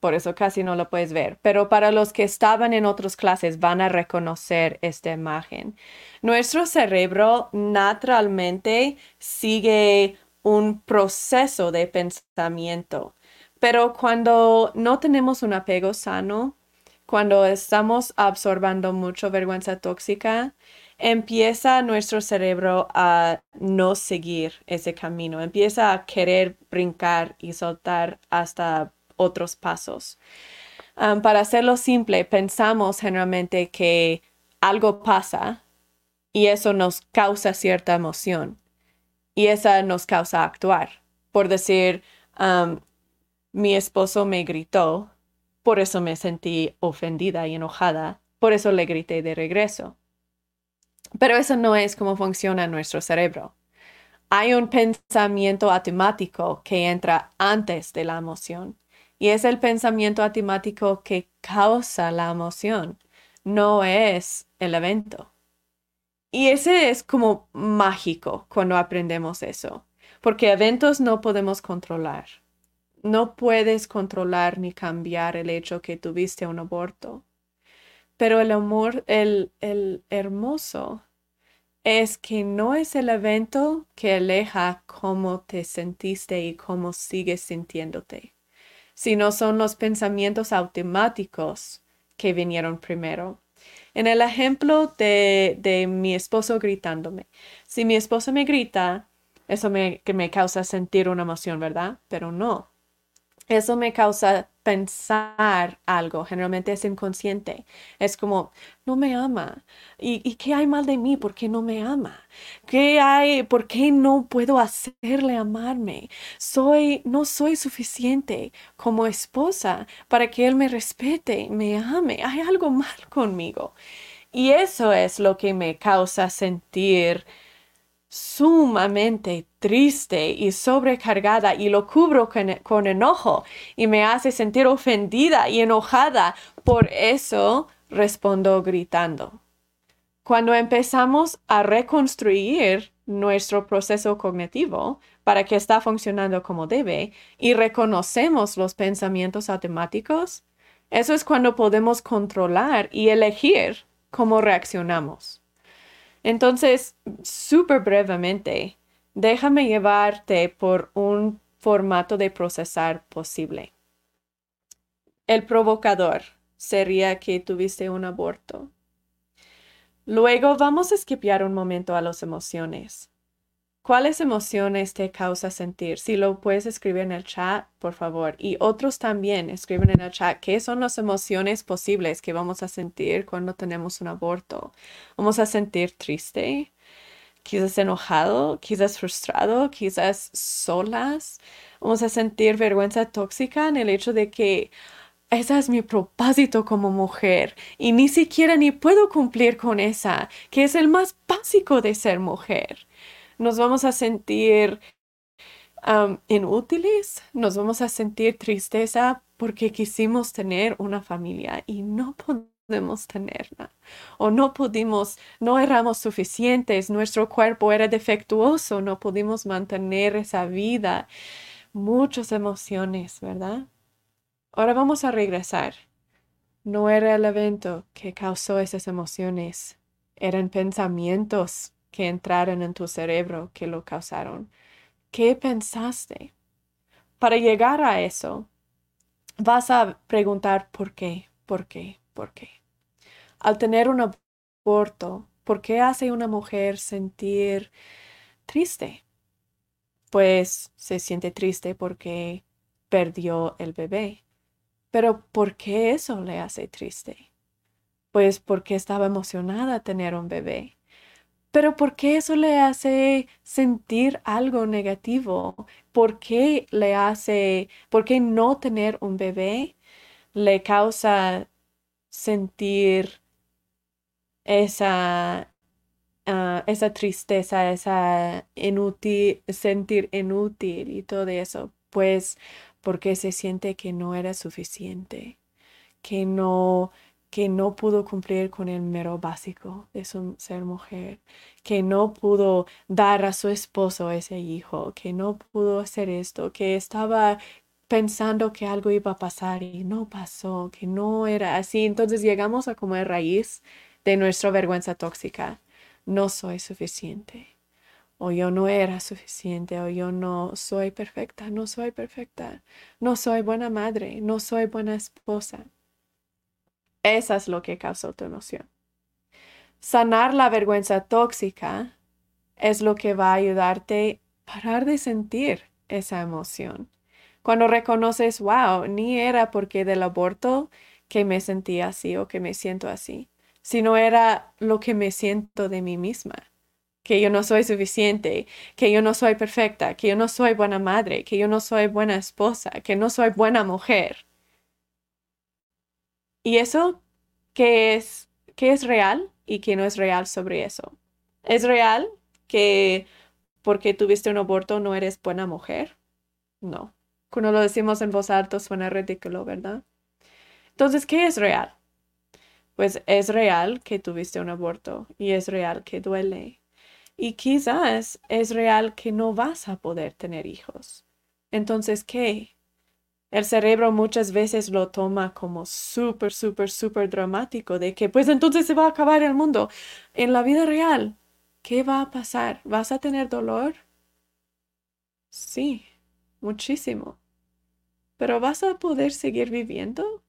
por eso casi no lo puedes ver, pero para los que estaban en otras clases van a reconocer esta imagen. Nuestro cerebro naturalmente sigue un proceso de pensamiento, pero cuando no tenemos un apego sano, cuando estamos absorbando mucho vergüenza tóxica, empieza nuestro cerebro a no seguir ese camino, empieza a querer brincar y soltar hasta otros pasos. para hacerlo simple, pensamos generalmente que algo pasa y eso nos causa cierta emoción y esa nos causa actuar. Por decir, mi esposo me gritó por eso me sentí ofendida y enojada, por eso le grité de regreso. Pero eso no es cómo funciona nuestro cerebro. Hay un pensamiento automático que entra antes de la emoción y es el pensamiento automático que causa la emoción, no es el evento. Y ese es como mágico cuando aprendemos eso, porque eventos no podemos controlar no puedes controlar ni cambiar el hecho que tuviste un aborto. Pero el amor, el, el hermoso es que no es el evento que aleja cómo te sentiste y cómo sigues sintiéndote, sino son los pensamientos automáticos que vinieron primero. En el ejemplo de, de mi esposo gritándome, si mi esposo me grita, eso me, que me causa sentir una emoción, ¿verdad? Pero no, eso me causa pensar algo, generalmente es inconsciente. Es como, no me ama. ¿Y, qué hay mal de mí? ¿Por qué no me ama? ¿Qué hay? ¿Por qué no puedo hacerle amarme? Soy, no soy suficiente como esposa para que él me respete, me ame. Hay algo mal conmigo. Y eso es lo que me causa sentir sumamente triste y sobrecargada y lo cubro con, enojo y me hace sentir ofendida y enojada. Por eso respondo gritando. Cuando empezamos a reconstruir nuestro proceso cognitivo para que está funcionando como debe y reconocemos los pensamientos automáticos, eso es cuando podemos controlar y elegir cómo reaccionamos. Entonces, súper brevemente, déjame llevarte por un formato de procesar posible. El provocador sería que tuviste un aborto. Luego vamos a esquipear un momento a las emociones. ¿Cuáles emociones te causa sentir? Si lo puedes escribir en el chat, por favor. Y otros también escriben en el chat qué son las emociones posibles que vamos a sentir cuando tenemos un aborto. Vamos a sentir triste, quizás enojado, quizás frustrado, quizás solas. Vamos a sentir vergüenza tóxica en el hecho de que ese es mi propósito como mujer y ni siquiera ni puedo cumplir con esa, que es el más básico de ser mujer. Nos vamos a sentir inútiles, nos vamos a sentir tristeza porque quisimos tener una familia y no podemos tenerla. O no pudimos, no éramos suficientes, nuestro cuerpo era defectuoso, no pudimos mantener esa vida. Muchas emociones, ¿verdad? Ahora vamos a regresar. No era el evento que causó esas emociones, eran pensamientos que entraron en tu cerebro que lo causaron. ¿Qué pensaste? Para llegar a eso, vas a preguntar por qué, por qué, por qué. Al tener un aborto, ¿por qué hace una mujer sentir triste? Pues se siente triste porque perdió el bebé. Pero ¿por qué eso le hace triste? Pues porque estaba emocionada tener un bebé. Pero ¿por qué eso le hace sentir algo negativo? ¿Por qué le hace, por qué no tener un bebé le causa sentir esa, ah, esa tristeza, esa sentir inútil y todo eso? Pues porque se siente que no era suficiente, que no que no pudo cumplir con el mero básico de su ser mujer, que no pudo dar a su esposo ese hijo, que no pudo hacer esto, que estaba pensando que algo iba a pasar y no pasó, que no era así. Entonces llegamos a como raíz de nuestra vergüenza tóxica. No soy suficiente o yo no era suficiente, o yo no soy perfecta, no soy perfecta, no soy buena madre, no soy buena esposa. Esa es lo que causó tu emoción. Sanar la vergüenza tóxica es lo que va a ayudarte a parar de sentir esa emoción. Cuando reconoces, wow, ni era porque del aborto que me sentía así o que me siento así, sino era lo que me siento de mí misma que yo no soy suficiente, que yo no soy perfecta, que yo no soy buena madre, que yo no soy buena esposa, que no soy buena mujer. Y eso, ¿qué es, qué es real y qué no es real sobre eso? ¿Es real que porque tuviste un aborto no eres buena mujer? No. Cuando lo decimos en voz alta suena ridículo, ¿verdad? Entonces, ¿qué es real? Pues es real que tuviste un aborto y es real que duele y quizás es real que no vas a poder tener hijos. Entonces, ¿qué? El cerebro muchas veces lo toma como súper, súper, súper dramático de que pues entonces se va a acabar el mundo. En la vida real, ¿qué va a pasar? ¿Vas a tener dolor? Sí, muchísimo. ¿Pero vas a poder seguir viviendo?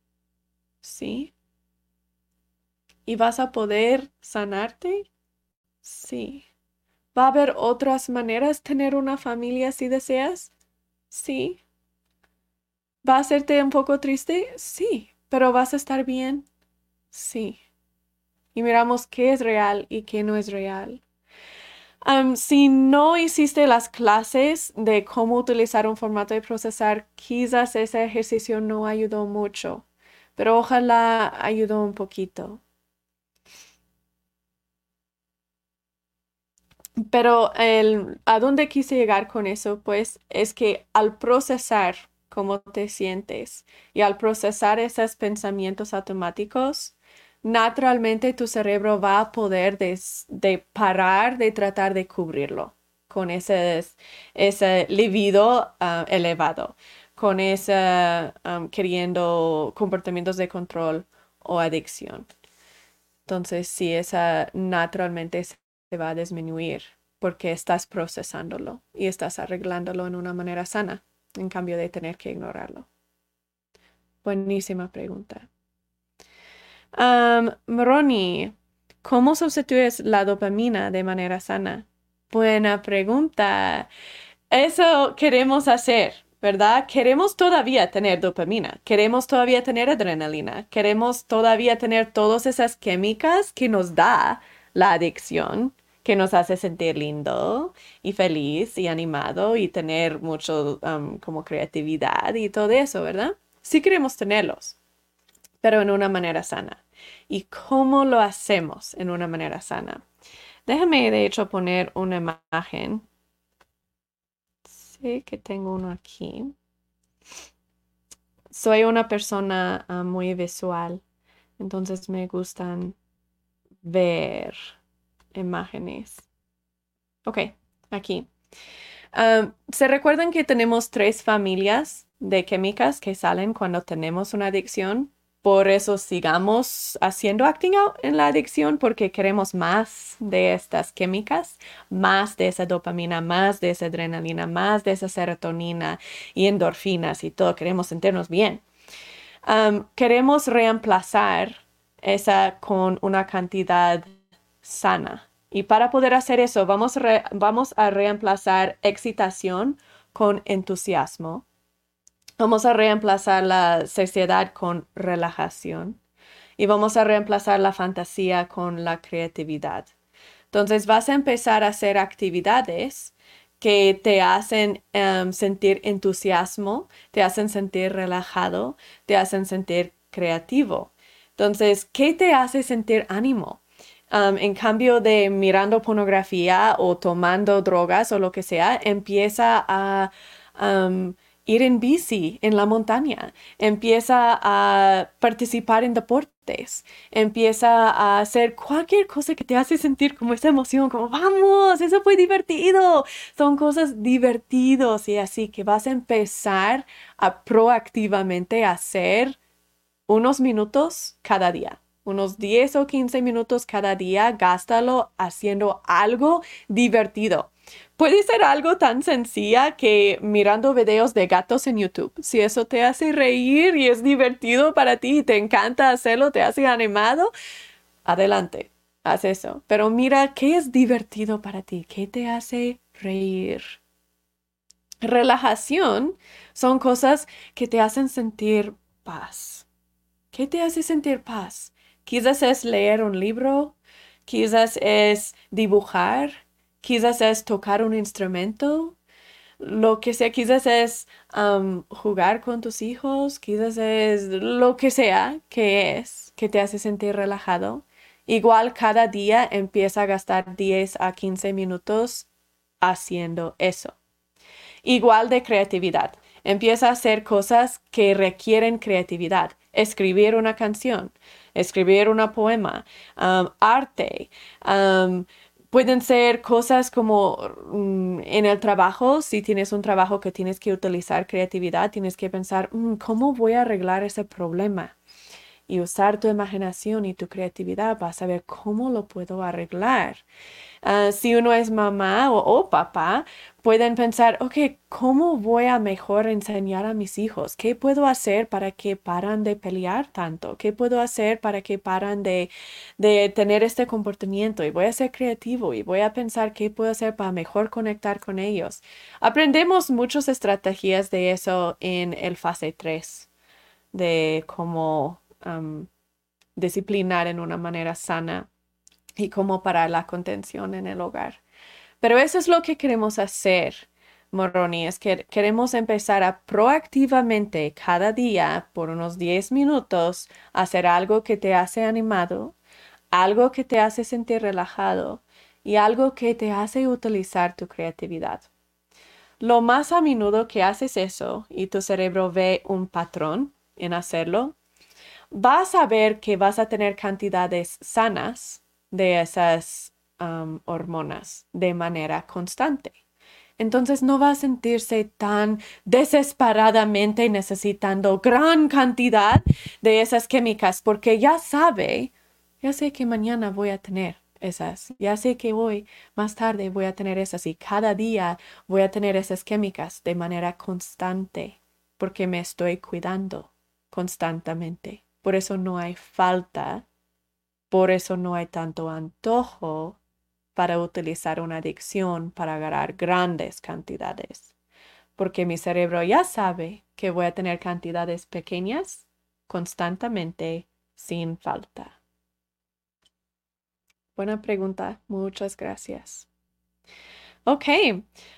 Sí. ¿Y vas a poder sanarte? Sí. ¿Va a haber otras maneras de tener una familia si deseas? Sí. ¿Va a hacerte un poco triste? Sí. ¿Pero vas a estar bien? Sí. Y miramos qué es real y qué no es real. si no hiciste las clases de cómo utilizar un formato de procesar, quizás ese ejercicio no ayudó mucho, pero ojalá ayudó un poquito. Pero el, a dónde quise llegar con eso, pues, es que al procesar cómo te sientes y al procesar esos pensamientos automáticos, naturalmente tu cerebro va a poder de, parar de tratar de cubrirlo con ese, ese libido ah, elevado, con ese queriendo comportamientos de control o adicción. Entonces, sí, esa naturalmente se va a disminuir porque estás procesándolo y estás arreglándolo en una manera sana, en cambio de tener que ignorarlo. Buenísima pregunta. Um, ¿Cómo sustituyes la dopamina de manera sana? Buena pregunta. Eso queremos hacer, ¿verdad? Queremos todavía tener dopamina, queremos todavía tener adrenalina, queremos todavía tener todas esas químicas que nos da la adicción, que nos hace sentir lindo y feliz y animado y tener mucho um, como creatividad y todo eso, ¿verdad? Sí queremos tenerlos, pero en una manera sana. ¿Y cómo lo hacemos en una manera sana? Déjame de hecho poner una imagen. Sí que tengo uno aquí. Soy una persona ah, muy visual, entonces me gustan ver imágenes. Ok, aquí. ¿Se recuerdan que tenemos tres familias de químicas que salen cuando tenemos una adicción? Por eso sigamos haciendo acting out en la adicción porque queremos más de estas químicas, más de esa dopamina, más de esa adrenalina, más de esa serotonina y endorfinas y todo. Queremos sentirnos bien. queremos reemplazar esa con una cantidad sana. Y para poder hacer eso, vamos, vamos a reemplazar excitación con entusiasmo Vamos a reemplazar la sociedad con relajación y vamos a reemplazar la fantasía con la creatividad. Entonces vas a empezar a hacer actividades que te hacen em, sentir entusiasmo, te hacen sentir relajado, te hacen sentir creativo. Entonces, ¿qué te hace sentir ánimo? Em, en cambio de mirando pornografía o tomando drogas o lo que sea, empieza a em, ir en bici en la montaña, empieza a participar en deportes, empieza a hacer cualquier cosa que te hace sentir como esa emoción, como vamos, eso fue divertido. Son cosas divertidos y así que vas a empezar a proactivamente hacer unos minutos cada día unos 10 o 15 minutos cada día, gástalo haciendo algo divertido. Puede ser algo tan sencilla que mirando videos de gatos en YouTube. Si eso te hace reír y es divertido para ti y te encanta hacerlo, te hace animado, adelante, haz eso. Pero mira qué es divertido para ti, qué te hace reír. Relajación son cosas que te hacen sentir paz. ¿Qué te hace sentir paz? Quizás es leer un libro, quizás es dibujar, quizás es tocar un instrumento, lo que sea, quizás es jugar con tus hijos, quizás es lo que sea que es, que te hace sentir relajado. Igual cada día empieza a gastar 10 a 15 minutos haciendo eso. Igual de creatividad. Empieza a hacer cosas que requieren creatividad. Escribir una canción, escribir un poema, arte, Pueden ser cosas como mm, en el trabajo, si tienes un trabajo que tienes que utilizar creatividad, tienes que pensar, mm, ¿cómo voy a arreglar ese problema? Y usar tu imaginación y tu creatividad para saber cómo lo puedo arreglar. Ah, si uno es mamá o, papá, pueden pensar, ok, ¿cómo voy a mejor enseñar a mis hijos? ¿Qué puedo hacer para que paran de pelear tanto? ¿Qué puedo hacer para que paran de, de tener este comportamiento? Y voy a ser creativo y voy a pensar qué puedo hacer para mejor conectar con ellos. Aprendemos muchas estrategias de eso en el fase 3, de cómo disciplinar en una manera sana y cómo parar la contención en el hogar. Pero eso es lo que queremos hacer, Moroni, es que queremos empezar a proactivamente cada día por unos 10 minutos hacer algo que te hace animado, algo que te hace sentir relajado y algo que te hace utilizar tu creatividad. Lo más a menudo que haces eso y tu cerebro ve un patrón en hacerlo, vas a ver que vas a tener cantidades sanas de esas hormonas de manera constante. Entonces no va a sentirse tan desesperadamente necesitando gran cantidad de esas químicas porque ya sabe, ya sé que mañana voy a tener esas, ya sé que hoy más tarde voy a tener esas y cada día voy a tener esas químicas de manera constante porque me estoy cuidando constantemente. Por eso no hay falta Por eso no hay tanto antojo para utilizar una adicción para agarrar grandes cantidades, porque mi cerebro ya sabe que voy a tener cantidades pequeñas constantemente sin falta. Buena pregunta, muchas gracias. Ok,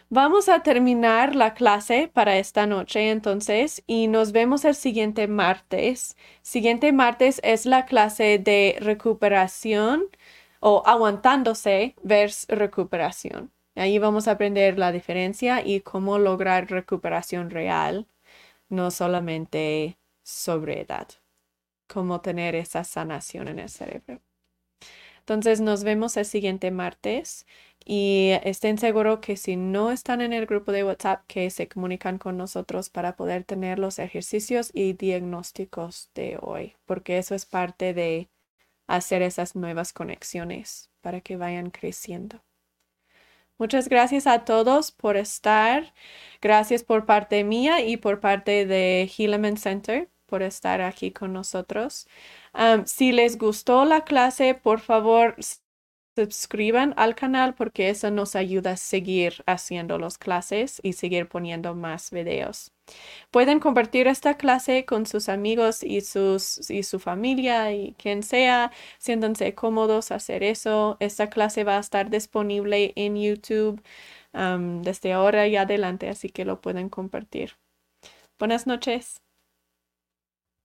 vamos a terminar la clase para esta noche entonces y nos vemos el siguiente martes. Siguiente martes es la clase de recuperación o aguantándose versus recuperación. Ahí vamos a aprender la diferencia y cómo lograr recuperación real, no solamente sobre edad, cómo tener esa sanación en el cerebro. Entonces nos vemos el siguiente martes y estén seguros que si no están en el grupo de WhatsApp, que se comunican con nosotros para poder tener los ejercicios y diagnósticos de hoy, porque eso es parte de hacer esas nuevas conexiones para que vayan creciendo. Muchas gracias a todos por estar. Gracias por parte mía y por parte de Hilleman Center por estar aquí con nosotros. si les gustó la clase, por favor, suscriban al canal porque eso nos ayuda a seguir haciendo las clases y seguir poniendo más videos. Pueden compartir esta clase con sus amigos y, sus, y su familia y quien sea. Siéntanse cómodos hacer eso. Esta clase va a estar disponible en YouTube desde ahora y adelante, así que lo pueden compartir. Buenas noches.